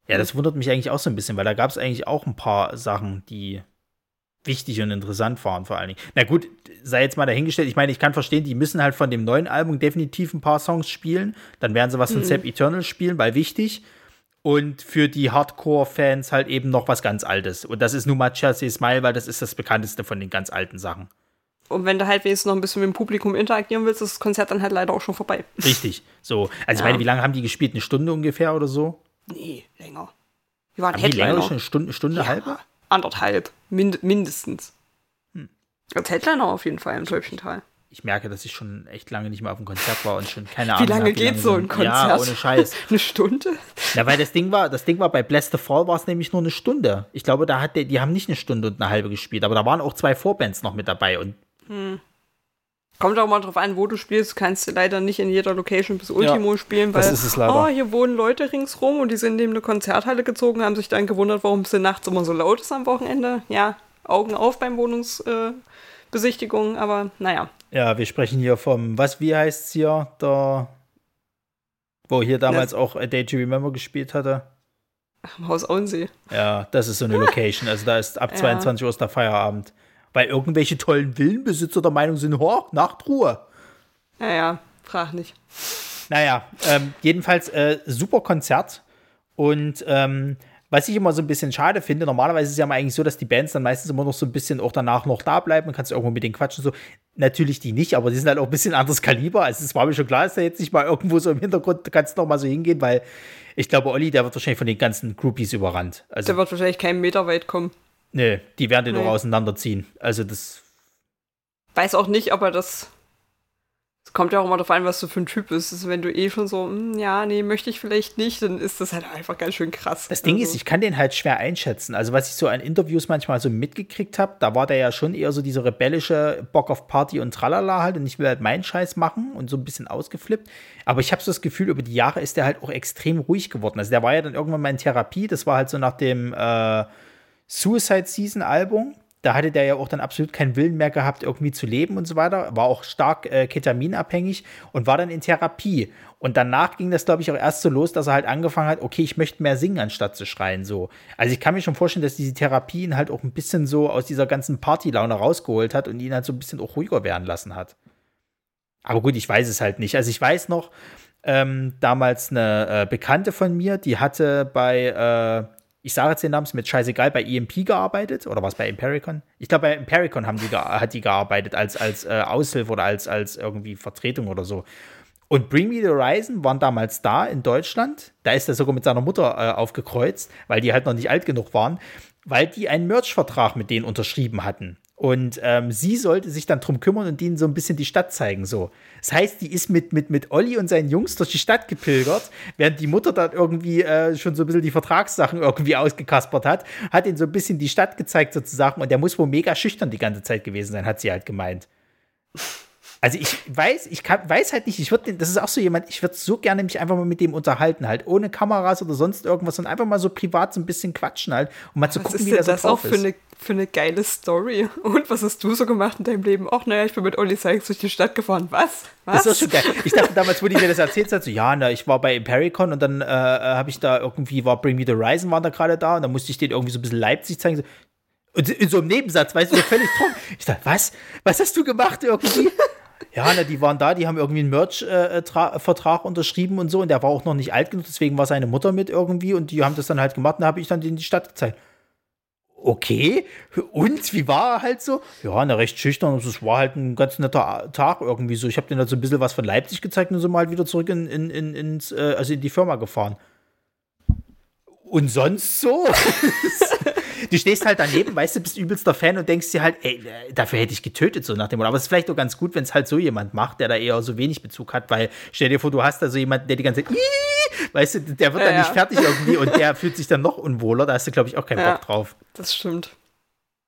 Ja, das wundert mich eigentlich auch so ein bisschen, weil da gab es eigentlich auch ein paar Sachen, die wichtig und interessant waren vor allen Dingen. Na gut, sei jetzt mal dahingestellt. Ich meine, ich kann verstehen, die müssen halt von dem neuen Album definitiv ein paar Songs spielen. Dann werden sie was von Sepp Eternal spielen, weil wichtig. Und für die Hardcore-Fans halt eben noch was ganz Altes. Und das ist nun mal Chelsea Smile, weil das ist das bekannteste von den ganz alten Sachen. Und wenn du halt wenigstens noch ein bisschen mit dem Publikum interagieren willst, ist das Konzert dann halt leider auch schon vorbei. Richtig. So. Also, ich Ja. meine, wie lange haben die gespielt? Eine Stunde ungefähr oder so? Nee, länger. Die waren Headliner. schon eine Stunde, Stunde Ja, halbe? Anderthalb. Mind mindestens. Hm. Als Headliner auf jeden Fall im Täubchental. Ich merke, dass ich schon echt lange nicht mehr auf einem Konzert war und schon keine Ahnung. Wie lange geht so ein Konzert? Ja, ohne Scheiß. Eine Stunde? Ja, weil das Ding war, das Ding war bei Bless the Fall war es nämlich nur eine Stunde. Ich glaube, da hat der, die haben nicht eine Stunde und eine halbe gespielt, aber da waren auch zwei Vorbands noch mit dabei und Kommt auch mal drauf an, wo du spielst. Du kannst leider nicht in jeder Location bis Ultimo spielen, weil das es oh, hier wohnen Leute ringsrum und die sind neben eine Konzerthalle gezogen, haben sich dann gewundert, warum es nachts immer so laut ist am Wochenende. Ja, Augen auf beim Wohnungsbesichtigung, äh, aber naja. ja, wir sprechen hier vom, was, wie heißt's hier, der, wo hier damals auch A Day to Remember gespielt hatte. Am Haus Auensee. Ja, das ist so eine Location. Also da ist ab Ja. 22 Uhr ist der Feierabend. Weil irgendwelche tollen Villenbesitzer der Meinung sind, oh, Nachtruhe. Naja, frag nicht. Naja, ähm, jedenfalls äh, super Konzert. Und ähm, was ich immer so ein bisschen schade finde, normalerweise ist es ja mal eigentlich so, dass die Bands dann meistens immer noch so ein bisschen auch danach noch da bleiben und kannst irgendwo mit denen quatschen. So. Natürlich die nicht, aber die sind halt auch ein bisschen anderes Kaliber. Also es war mir schon klar, dass da jetzt nicht mal irgendwo so im Hintergrund du kannst noch mal so hingehen, weil ich glaube, Olli, der wird wahrscheinlich von den ganzen Groupies überrannt. Also, Der wird wahrscheinlich keinen Meter weit kommen. Nee, die werden den Nee. auch auseinanderziehen. Also das Weiß auch nicht, ob er das. Es kommt ja auch immer darauf an, was du für ein Typ bist. Also wenn du eh schon so, hm, ja, nee, möchte ich vielleicht nicht, dann ist das halt einfach ganz schön krass. Das Ding also, ist, ich kann den halt schwer einschätzen. Also, was ich so an Interviews manchmal so mitgekriegt habe, da war der ja schon eher so dieser rebellische Bock auf Party und Tralala halt und ich will halt meinen Scheiß machen und so ein bisschen ausgeflippt. Aber ich habe so das Gefühl, über die Jahre ist der halt auch extrem ruhig geworden. Also, der war ja dann irgendwann mal in Therapie. Das war halt so nach dem äh, Suicide Season Album. Da hatte der ja auch dann absolut keinen Willen mehr gehabt, irgendwie zu leben und so weiter. War auch stark äh, ketaminabhängig und war dann in Therapie. Und danach ging das, glaube ich, auch erst so los, dass er halt angefangen hat, okay, ich möchte mehr singen, anstatt zu schreien. So. Also ich kann mir schon vorstellen, dass diese Therapie ihn halt auch ein bisschen so aus dieser ganzen Partylaune rausgeholt hat und ihn halt so ein bisschen auch ruhiger werden lassen hat. Aber gut, ich weiß es halt nicht. Also ich weiß noch, ähm, damals eine äh, Bekannte von mir, die hatte bei, äh, ich sage jetzt den Namen, ist mir scheißegal, bei EMP gearbeitet oder was bei Impericon? Ich glaube, bei Impericon haben die hat die gearbeitet als, als äh, Aushilfe oder als, als irgendwie Vertretung oder so. Und Bring Me the Horizon waren damals da in Deutschland. Da ist er sogar mit seiner Mutter äh, aufgekreuzt, weil die halt noch nicht alt genug waren, weil die einen Merch-Vertrag mit denen unterschrieben hatten. Und ähm, sie sollte sich dann drum kümmern und denen so ein bisschen die Stadt zeigen. So. Das heißt, die ist mit, mit, mit Olli und seinen Jungs durch die Stadt gepilgert, während die Mutter dann irgendwie äh, schon so ein bisschen die Vertragssachen irgendwie ausgekaspert hat, hat ihnen so ein bisschen die Stadt gezeigt sozusagen und der muss wohl mega schüchtern die ganze Zeit gewesen sein, hat sie halt gemeint. Also ich weiß, ich kann, weiß halt nicht, ich würde, das ist auch so jemand, ich würde so gerne mich einfach mal mit dem unterhalten, halt ohne Kameras oder sonst irgendwas und einfach mal so privat so ein bisschen quatschen halt und mal zu Was gucken, ist wie der so das auch drauf für ist. eine, für eine geile Story? Und was hast du so gemacht in deinem Leben? Ach, naja, ich bin mit Olli Sykes durch die Stadt gefahren. Was? Was? Das ist schon geil. Ich dachte damals, wo die mir das erzählt hat, so, ja, na, ich war bei Impericon und dann äh, habe ich da irgendwie, war Bring Me the Horizon, waren da gerade da und dann musste ich denen irgendwie so ein bisschen Leipzig zeigen. So, und in so einem Nebensatz, weißt du, so völlig trocken. Ich dachte, was? Was hast du gemacht irgendwie? Ja, na, die waren da, die haben irgendwie einen Merch-Vertrag unterschrieben und so und der war auch noch nicht alt genug, deswegen war seine Mutter mit irgendwie und die haben das dann halt gemacht und da habe ich dann denen die Stadt gezeigt. Okay, und wie war er halt so? Ja, na, recht schüchtern. und Es war halt ein ganz netter Tag irgendwie so. Ich habe denen halt so ein bisschen was von Leipzig gezeigt und sind mal halt wieder zurück in, in, in, ins, äh, also in die Firma gefahren. Und sonst so? du stehst halt daneben, weißt du, bist übelster Fan und denkst dir halt, ey, dafür hätte ich getötet, so nach dem Motto. Aber es ist vielleicht auch ganz gut, wenn es halt so jemand macht, der da eher so wenig Bezug hat, weil stell dir vor, du hast da so jemanden, der die ganze Zeit, weißt du, der wird Ja, dann nicht ja. fertig irgendwie und der fühlt sich dann noch unwohler. Da hast du, glaube ich, auch keinen Ja. Bock drauf. Das stimmt.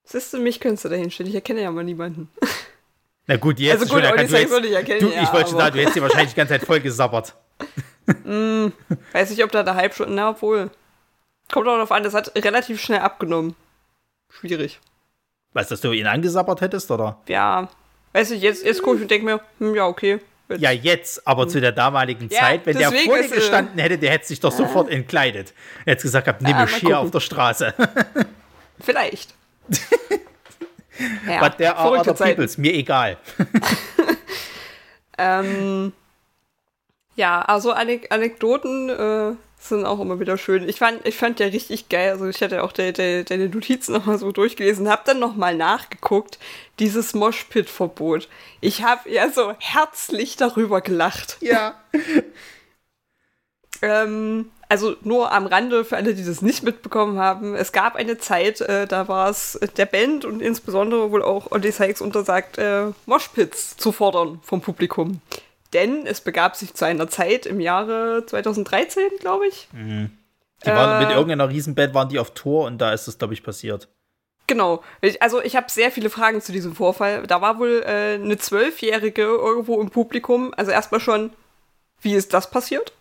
Siehst du, mich könntest du da hinstellen. Ich erkenne ja mal niemanden. Na gut, jetzt Also gut, Olli Sykes würde ich erkennen, du, ja, Ich wollte schon sagen, du hättest dir wahrscheinlich die ganze Zeit voll gesabbert. Weiß nicht, ob da der Hype schon. Na, obwohl. Kommt auch darauf an, das hat relativ schnell abgenommen. Schwierig. Weißt du, dass du ihn angesabbert hättest, oder? Ja. Weiß ich, jetzt, jetzt gucke ich und denke mir, hm, ja, okay. Jetzt. Ja, jetzt, aber zu der damaligen Ja, Zeit, wenn der vor dir äh, gestanden hätte, der hätte sich doch sofort entkleidet. Er hätte gesagt, hab, nimm mich hier gucken. auf der Straße. Vielleicht. ja, But there are other peoples, mir egal. Ähm, ja, also Anek Anekdoten äh, sind auch immer wieder schön. Ich fand, ich fand ja richtig geil, also ich hatte auch de, de, deine Notizen nochmal so durchgelesen, hab dann nochmal nachgeguckt, dieses Moshpit-Verbot. Ich habe ja so herzlich darüber gelacht. Ja. Ähm, also nur am Rande für alle, die das nicht mitbekommen haben. Es gab eine Zeit, äh, da war es der Band und insbesondere wohl auch Olli Sykes untersagt, äh, Moshpits zu fordern vom Publikum. Denn es begab sich zu einer Zeit im Jahre 2013, glaube ich. Mhm. Die waren äh, mit irgendeiner Riesenband waren die auf Tour und da ist das, glaube ich, passiert. Genau. Ich, also ich habe sehr viele Fragen zu diesem Vorfall. Da war wohl äh, eine Zwölfjährige irgendwo im Publikum. Also erstmal schon, wie ist das passiert?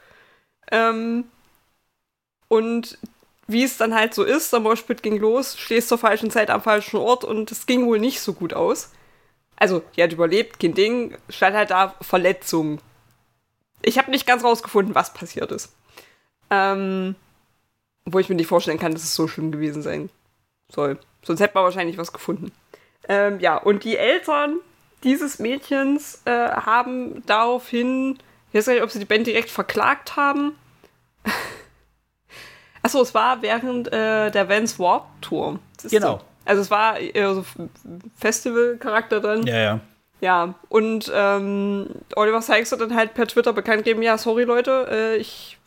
Ähm, und wie es dann halt so ist, der Moshpit ging los, stehst zur falschen Zeit am falschen Ort und es ging wohl nicht so gut aus. Also, die hat überlebt, kein Ding, stand halt da Verletzung. Ich habe nicht ganz rausgefunden, was passiert ist. Ähm, wo ich mir nicht vorstellen kann, dass es so schlimm gewesen sein soll. Sonst hätte man wahrscheinlich was gefunden. Ähm, ja, und die Eltern dieses Mädchens äh, haben daraufhin, ich weiß gar nicht, ob sie die Band direkt verklagt haben. Achso, es war während äh, der Vans Warp Tour. Genau. So. Also es war eher so Festival-Charakter dann. Ja, ja. Ja, und ähm, Oliver Sykes hat dann halt per Twitter bekannt gegeben, ja, sorry Leute, äh, ich,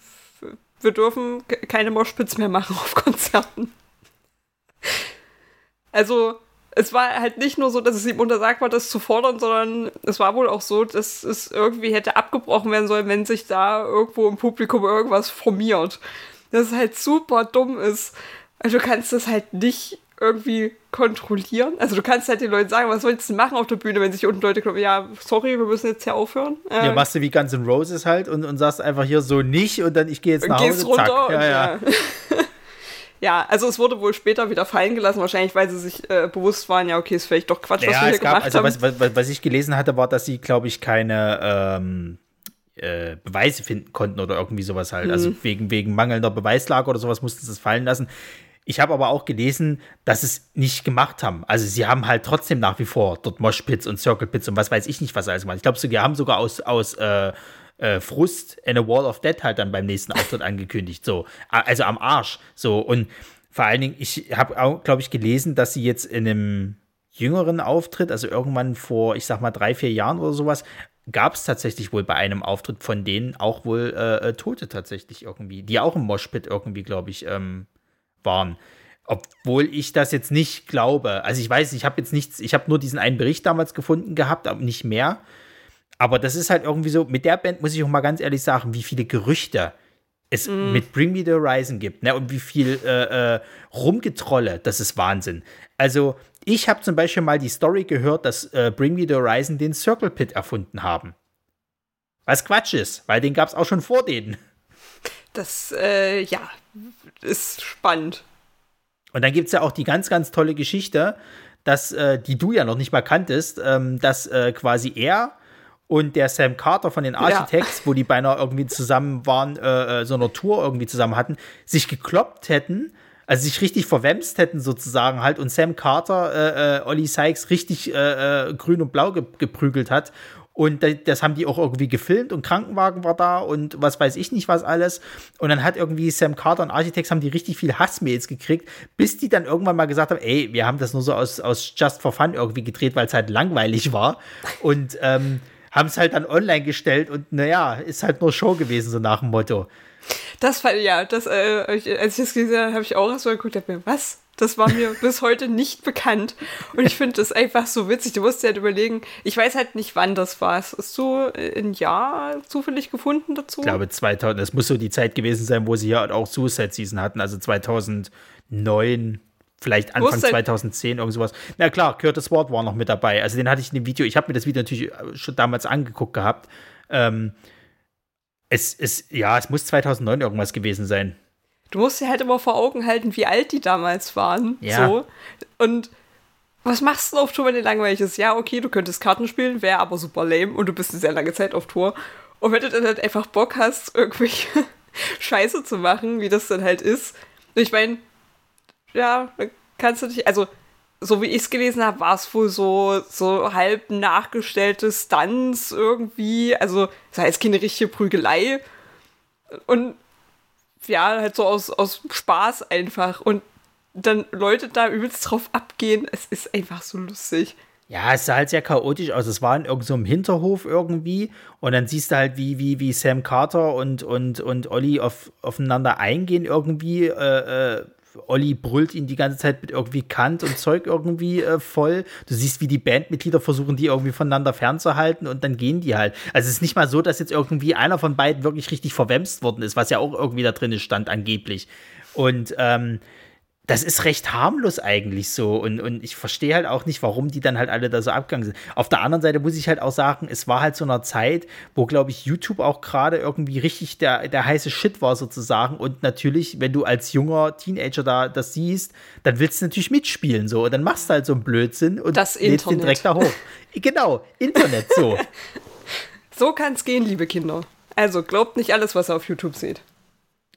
wir dürfen keine Moshpits mehr machen auf Konzerten. Also, es war halt nicht nur so, dass es ihm untersagt war, das zu fordern, sondern es war wohl auch so, dass es irgendwie hätte abgebrochen werden sollen, wenn sich da irgendwo im Publikum irgendwas formiert. Dass es halt super dumm ist. Also du kannst das halt nicht irgendwie kontrollieren. Also du kannst halt den Leuten sagen, was sollst du machen auf der Bühne, wenn sich unten Leute glauben, ja, sorry, wir müssen jetzt hier aufhören. Ähm, ja, machst du wie Guns N' Roses halt und, und sagst einfach hier so nicht und dann ich gehe jetzt nach Hause, runter zack. Ja, ja. ja. Ja, also es wurde wohl später wieder fallen gelassen, wahrscheinlich, weil sie sich äh, bewusst waren, ja, okay, ist vielleicht doch Quatsch, was ja, wir hier gab, gemacht also haben. Was, was, was ich gelesen hatte, war, dass sie, glaube ich, keine ähm, äh, Beweise finden konnten oder irgendwie sowas halt. Also mhm. Also wegen, wegen mangelnder Beweislage oder sowas mussten sie es fallen lassen. Ich habe aber auch gelesen, dass sie es nicht gemacht haben. Also sie haben halt trotzdem nach wie vor dort Moshpits und Circle Pits und was weiß ich nicht, was alles gemacht. Ich glaube, sie haben sogar aus, aus äh, äh, Frust eine Wall of Death halt dann beim nächsten Auftritt angekündigt. So, also am Arsch. So und vor allen Dingen, ich habe auch, glaube ich, gelesen, dass sie jetzt in einem jüngeren Auftritt, also irgendwann vor, ich sag mal, drei, vier Jahren oder sowas, gab es tatsächlich wohl bei einem Auftritt von denen auch wohl äh, äh, Tote tatsächlich irgendwie, die auch im Moshpit irgendwie, glaube ich, ähm, waren. Obwohl ich das jetzt nicht glaube. Also ich weiß, ich habe jetzt nichts, ich habe nur diesen einen Bericht damals gefunden gehabt, aber nicht mehr. Aber das ist halt irgendwie so, mit der Band muss ich auch mal ganz ehrlich sagen, wie viele Gerüchte es mm. mit Bring Me the Horizon gibt, ne? Und wie viel äh, äh, Rumgetrolle, das ist Wahnsinn. Also, ich habe zum Beispiel mal die Story gehört, dass äh, Bring Me the Horizon den Circle Pit erfunden haben. Was Quatsch ist, weil den gab es auch schon vor denen. Das, äh, ja, ist spannend. Und dann gibt es ja auch die ganz, ganz tolle Geschichte, dass, äh, die du ja noch nicht mal kanntest, ähm, dass äh, quasi er und der Sam Carter von den Architects, ja. wo die beinahe irgendwie zusammen waren, äh, äh, so eine Tour irgendwie zusammen hatten, sich gekloppt hätten, also sich richtig verwemst hätten sozusagen halt und Sam Carter äh, äh, Ollie Sykes richtig äh, äh, grün und blau ge geprügelt hat und das haben die auch irgendwie gefilmt und Krankenwagen war da und was weiß ich nicht was alles. Und dann hat irgendwie Sam Carter und Architects haben die richtig viel Hassmails gekriegt, bis die dann irgendwann mal gesagt haben, ey, wir haben das nur so aus, aus Just for Fun irgendwie gedreht, weil es halt langweilig war. Und ähm, haben es halt dann online gestellt und naja, ist halt nur Show gewesen, so nach dem Motto. Das war, ja, das, äh, als ich das gesehen habe, habe ich auch erst mal geguckt, mir, was? Das war mir bis heute nicht bekannt. Und ich finde das einfach so witzig. Du musst dir halt überlegen, ich weiß halt nicht, wann das war. Hast du ein Jahr zufällig gefunden dazu? Ich glaube, 2000, das muss so die Zeit gewesen sein, wo sie ja auch Suicide Season hatten, also 2009, vielleicht Anfang 2010, irgend sowas. Na klar, Curtis Ward war noch mit dabei. Also den hatte ich in dem Video, ich habe mir das Video natürlich schon damals angeguckt gehabt. Ähm, es ist, ja, es muss 2009 irgendwas gewesen sein. Du musst dir halt immer vor Augen halten, wie alt die damals waren. Ja. So. Und was machst du auf Tour, wenn dir langweilig ist? Ja, okay, du könntest Karten spielen, wäre aber super lame und du bist eine sehr lange Zeit auf Tour. Und wenn du dann halt einfach Bock hast, irgendwelche Scheiße zu machen, wie das dann halt ist. Ich meine, ja, kannst du dich, also so wie ich es gelesen habe, war es wohl so, so halb nachgestellte Stunts irgendwie. Also, es war jetzt keine richtige Prügelei. Und ja, halt so aus, aus Spaß einfach. Und dann Leute da übelst drauf abgehen, es ist einfach so lustig. Ja, es sah halt sehr chaotisch aus. Es war in irgendeinem so Hinterhof irgendwie. Und dann siehst du halt, wie, wie, wie Sam Carter und, und, und Olli auf, aufeinander eingehen irgendwie. Äh, äh, Olli brüllt ihn die ganze Zeit mit irgendwie Kant und Zeug irgendwie äh, voll. Du siehst, wie die Bandmitglieder versuchen, die irgendwie voneinander fernzuhalten und dann gehen die halt. Also es ist nicht mal so, dass jetzt irgendwie einer von beiden wirklich richtig verwemst worden ist, was ja auch irgendwie da drin stand, angeblich. Und ähm, das ist recht harmlos eigentlich so. Und, und ich verstehe halt auch nicht, warum die dann halt alle da so abgegangen sind. Auf der anderen Seite muss ich halt auch sagen, es war halt so eine Zeit, wo, glaube ich, YouTube auch gerade irgendwie richtig der, der heiße Shit war sozusagen. Und natürlich, wenn du als junger Teenager da das siehst, dann willst du natürlich mitspielen so. Und dann machst du halt so einen Blödsinn und das lädst den direkt da hoch. genau, Internet so. so kann es gehen, liebe Kinder. Also glaubt nicht alles, was ihr auf YouTube seht.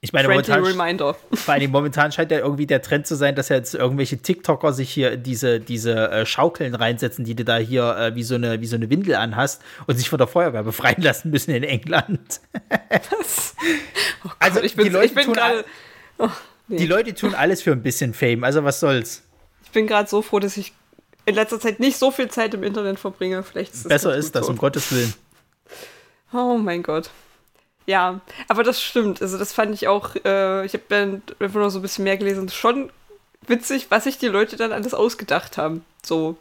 Ich meine, momentan, Reminder. Vor allem momentan scheint ja irgendwie der Trend zu sein, dass jetzt irgendwelche TikToker sich hier diese, diese äh, Schaukeln reinsetzen, die du da hier äh, wie, so eine, wie so eine Windel anhast und sich von der Feuerwehr befreien lassen müssen in England. Was? Oh Gott, also ich bin, die Leute tun gerade. Oh, nee. Die Leute tun alles für ein bisschen Fame, also was soll's. Ich bin gerade so froh, dass ich in letzter Zeit nicht so viel Zeit im Internet verbringe. Vielleicht ist Besser ist das, so. um Gottes Willen. Oh mein Gott. Ja, aber das stimmt. Also das fand ich auch, äh, ich habe dann einfach noch so ein bisschen mehr gelesen. Schon witzig, was sich die Leute dann alles ausgedacht haben. So.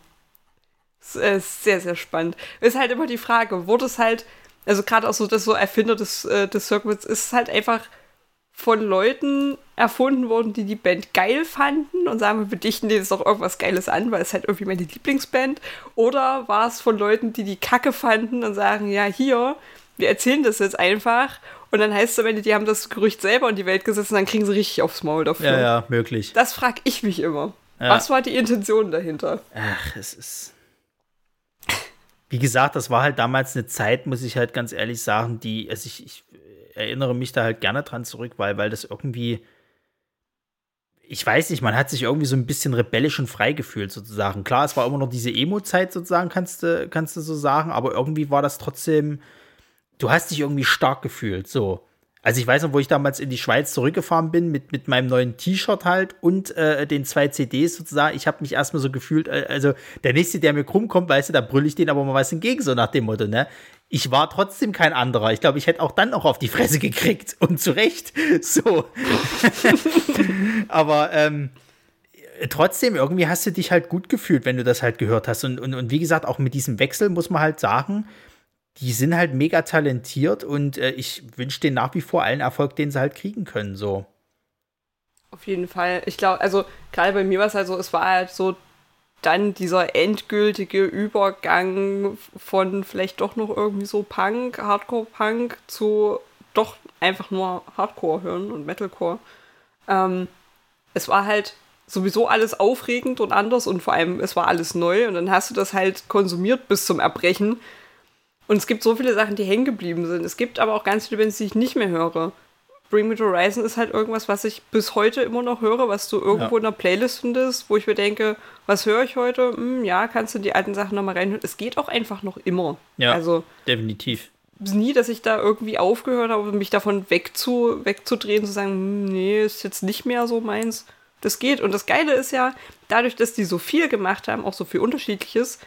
Das ist sehr, sehr spannend. Ist halt immer die Frage, wurde es halt, also gerade auch so das so Erfinder des, äh, des Circuits, ist es halt einfach von Leuten erfunden worden, die die Band geil fanden und sagen, wir dichten denen jetzt doch irgendwas Geiles an, weil es halt irgendwie meine Lieblingsband. Oder war es von Leuten, die die Kacke fanden und sagen, ja, hier, wir erzählen das jetzt einfach und dann heißt es am Ende, die haben das Gerücht selber in die Welt gesetzt und dann kriegen sie richtig aufs Maul dafür. Ja, ja, möglich. Das frage ich mich immer. Ja. Was war die Intention dahinter? Ach, es ist. Wie gesagt, das war halt damals eine Zeit, muss ich halt ganz ehrlich sagen, die, also ich, ich erinnere mich da halt gerne dran zurück, weil, weil das irgendwie ich weiß nicht, man hat sich irgendwie so ein bisschen rebellisch und frei gefühlt, sozusagen. Klar, es war immer noch diese Emo-Zeit, sozusagen, kannst du, kannst du so sagen, aber irgendwie war das trotzdem, du hast dich irgendwie stark gefühlt, so. Also ich weiß noch, wo ich damals in die Schweiz zurückgefahren bin mit, mit meinem neuen T-Shirt halt und äh, den zwei CDs sozusagen. Ich habe mich erstmal so gefühlt, äh, also der nächste, der mir krumm kommt, weißt du, da brülle ich den aber mal was entgegen, so nach dem Motto, ne? Ich war trotzdem kein anderer. Ich glaube, ich hätte auch dann noch auf die Fresse gekriegt und zu Recht. So. aber ähm, trotzdem, irgendwie hast du dich halt gut gefühlt, wenn du das halt gehört hast. Und, und, und wie gesagt, auch mit diesem Wechsel muss man halt sagen, die sind halt mega talentiert und äh, ich wünsche denen nach wie vor allen Erfolg, den sie halt kriegen können, so. Auf jeden Fall. Ich glaube, also gerade bei mir war es halt so, es war halt so dann dieser endgültige Übergang von vielleicht doch noch irgendwie so Punk, Hardcore-Punk zu doch einfach nur Hardcore hören und Metalcore. Ähm, es war halt sowieso alles aufregend und anders und vor allem es war alles neu und dann hast du das halt konsumiert bis zum Erbrechen und es gibt so viele Sachen, die hängen geblieben sind. Es gibt aber auch ganz viele Bands, die ich nicht mehr höre. Bring Me to Horizon ist halt irgendwas, was ich bis heute immer noch höre, was du irgendwo ja. in der Playlist findest, wo ich mir denke, was höre ich heute? Hm, ja, kannst du die alten Sachen nochmal reinhören. Es geht auch einfach noch immer. Ja, also, definitiv. Nie, dass ich da irgendwie aufgehört habe, mich davon wegzu, wegzudrehen, zu sagen, hm, nee, ist jetzt nicht mehr so meins. Das geht. Und das Geile ist ja, dadurch, dass die so viel gemacht haben, auch so viel Unterschiedliches,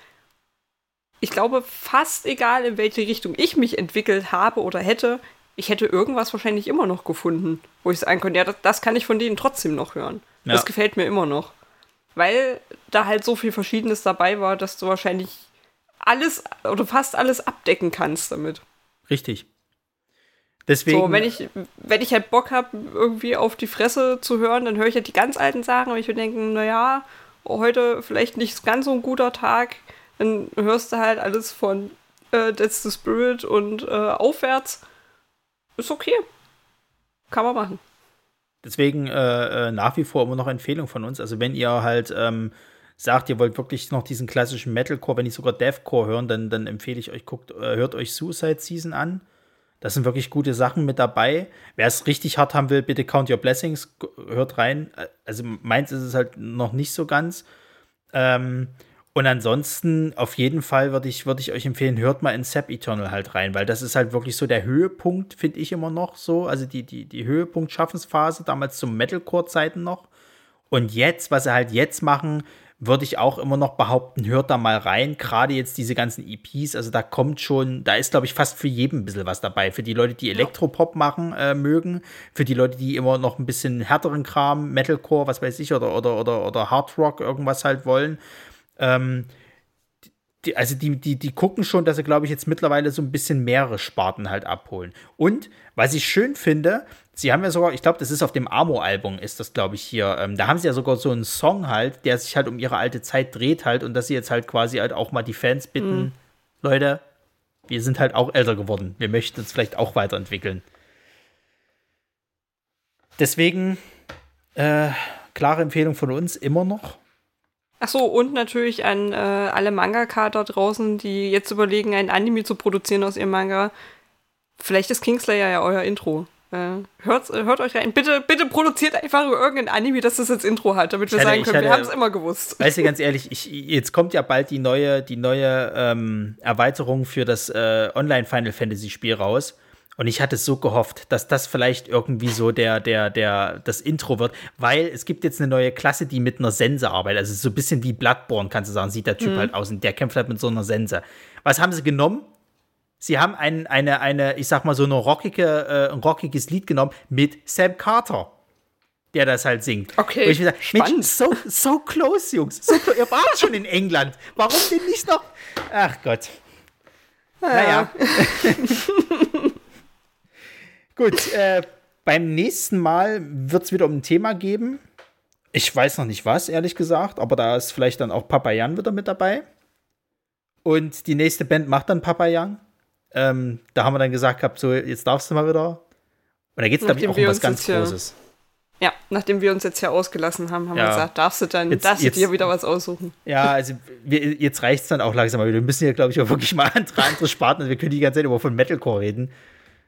ich glaube, fast egal, in welche Richtung ich mich entwickelt habe oder hätte, ich hätte irgendwas wahrscheinlich immer noch gefunden, wo ich sagen könnte, ja, das, das kann ich von denen trotzdem noch hören. Ja. Das gefällt mir immer noch. Weil da halt so viel Verschiedenes dabei war, dass du wahrscheinlich alles oder fast alles abdecken kannst damit. Richtig. Deswegen. So, wenn ich, wenn ich halt Bock habe, irgendwie auf die Fresse zu hören, dann höre ich halt die ganz alten Sachen, aber ich würde denken, naja, heute vielleicht nicht ganz so ein guter Tag dann hörst du halt alles von äh, That's the Spirit und äh, aufwärts. Ist okay. Kann man machen. Deswegen äh, äh, nach wie vor immer noch Empfehlung von uns. Also wenn ihr halt ähm, sagt, ihr wollt wirklich noch diesen klassischen Metalcore, wenn nicht sogar Deathcore hören, dann, dann empfehle ich euch, guckt, äh, hört euch Suicide Season an. Da sind wirklich gute Sachen mit dabei. Wer es richtig hart haben will, bitte Count Your Blessings, hört rein. Äh, also meins ist es halt noch nicht so ganz. Ähm, und ansonsten, auf jeden Fall würde ich, würd ich euch empfehlen, hört mal in Sap Eternal halt rein, weil das ist halt wirklich so der Höhepunkt, finde ich immer noch so. Also die, die, die Höhepunkt-Schaffensphase, damals zum Metalcore-Zeiten noch. Und jetzt, was sie halt jetzt machen, würde ich auch immer noch behaupten, hört da mal rein. Gerade jetzt diese ganzen EPs, also da kommt schon, da ist, glaube ich, fast für jeden ein bisschen was dabei. Für die Leute, die Elektropop machen äh, mögen, für die Leute, die immer noch ein bisschen härteren Kram, Metalcore, was weiß ich, oder, oder, oder, oder Hard Rock irgendwas halt wollen. Ähm, die, also die, die, die gucken schon, dass sie, glaube ich, jetzt mittlerweile so ein bisschen mehrere Sparten halt abholen. Und was ich schön finde, Sie haben ja sogar, ich glaube, das ist auf dem Amo-Album, ist das, glaube ich, hier. Ähm, da haben sie ja sogar so einen Song halt, der sich halt um ihre alte Zeit dreht halt und dass sie jetzt halt quasi halt auch mal die Fans bitten, mhm. Leute, wir sind halt auch älter geworden. Wir möchten uns vielleicht auch weiterentwickeln. Deswegen, äh, klare Empfehlung von uns, immer noch. Ach so, und natürlich an äh, alle Mangaka da draußen, die jetzt überlegen, ein Anime zu produzieren aus ihrem Manga. Vielleicht ist Kingslayer ja euer Intro. Äh, hört, hört euch rein. Bitte, bitte produziert einfach irgendein Anime, das das als Intro hat, damit wir hatte, sagen können, hatte, wir haben es immer gewusst. Weißt du, ganz ehrlich, ich, jetzt kommt ja bald die neue, die neue ähm, Erweiterung für das äh, Online-Final Fantasy-Spiel raus. Und ich hatte so gehofft, dass das vielleicht irgendwie so der, der, der, das Intro wird, weil es gibt jetzt eine neue Klasse, die mit einer Sense arbeitet. Also so ein bisschen wie Bloodborne, kannst du sagen, sieht der Typ mhm. halt aus und der kämpft halt mit so einer Sense. Was haben sie genommen? Sie haben ein, eine, eine, ich sag mal, so eine rockige, äh, ein rockiges Lied genommen mit Sam Carter, der das halt singt. Okay. Und ich gesagt, Mensch, so, so close, Jungs. So close. Ihr wart schon in England. Warum denn nicht noch? Ach Gott. Ja. Naja. Gut, äh, beim nächsten Mal wird es wieder um ein Thema geben. Ich weiß noch nicht was, ehrlich gesagt, aber da ist vielleicht dann auch Papayan wieder mit dabei. Und die nächste Band macht dann Papayan. Ähm, da haben wir dann gesagt gehabt, so, jetzt darfst du mal wieder. Und da geht es, glaube ich, auch um was ganz Großes. Ja, nachdem wir uns jetzt hier ausgelassen haben, haben ja. wir gesagt, darfst du dann, jetzt, darfst du dir wieder was aussuchen. Ja, also wir, jetzt reicht es dann auch langsam mal wieder. Wir müssen hier, glaube ich, auch wirklich mal andere, andere Sparten. Also wir können die ganze Zeit immer von Metalcore reden.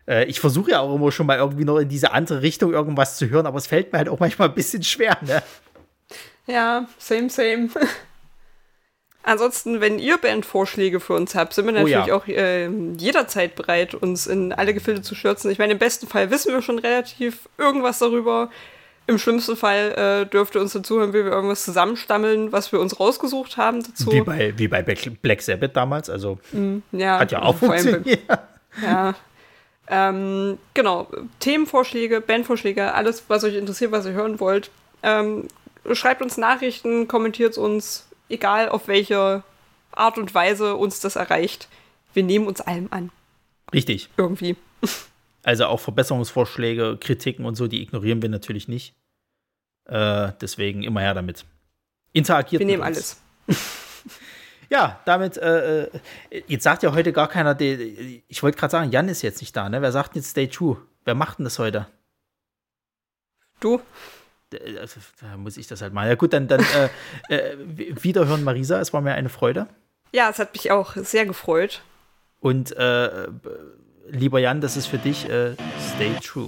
Äh, ich versuche ja auch immer schon mal irgendwie noch in diese andere Richtung irgendwas zu hören, aber es fällt mir halt auch manchmal ein bisschen schwer, ne? Ja, same, same. Ansonsten, wenn ihr Bandvorschläge für uns habt, sind wir natürlich oh ja. auch äh, jederzeit bereit, uns in alle Gefilde zu stürzen. Ich meine, im besten Fall wissen wir schon relativ irgendwas darüber. Im schlimmsten Fall äh, dürfte uns dazu hören, wie wir irgendwas zusammenstammeln, was wir uns rausgesucht haben dazu. Wie bei, wie bei Black Sabbath damals, also mm, ja, hat ja auch funktioniert. ja. Ähm, genau, Themenvorschläge, Bandvorschläge, alles, was euch interessiert, was ihr hören wollt. Ähm, schreibt uns Nachrichten, kommentiert uns, egal auf welche Art und Weise uns das erreicht. Wir nehmen uns allem an. Richtig. Irgendwie. Also auch Verbesserungsvorschläge, Kritiken und so, die ignorieren wir natürlich nicht. Äh, deswegen immer her damit. Interagiert. Wir nehmen alles. ja, damit, äh, äh, jetzt sagt ja heute gar keiner, die, ich wollte gerade sagen, Jan ist jetzt nicht da, ne? Wer sagt jetzt Stay True? Wer macht denn das heute? Du? Also, da muss ich das halt mal. Ja, gut, dann, dann äh, äh, wiederhören, Marisa. Es war mir eine Freude. Ja, es hat mich auch sehr gefreut. Und äh, lieber Jan, das ist für dich. Äh, stay true.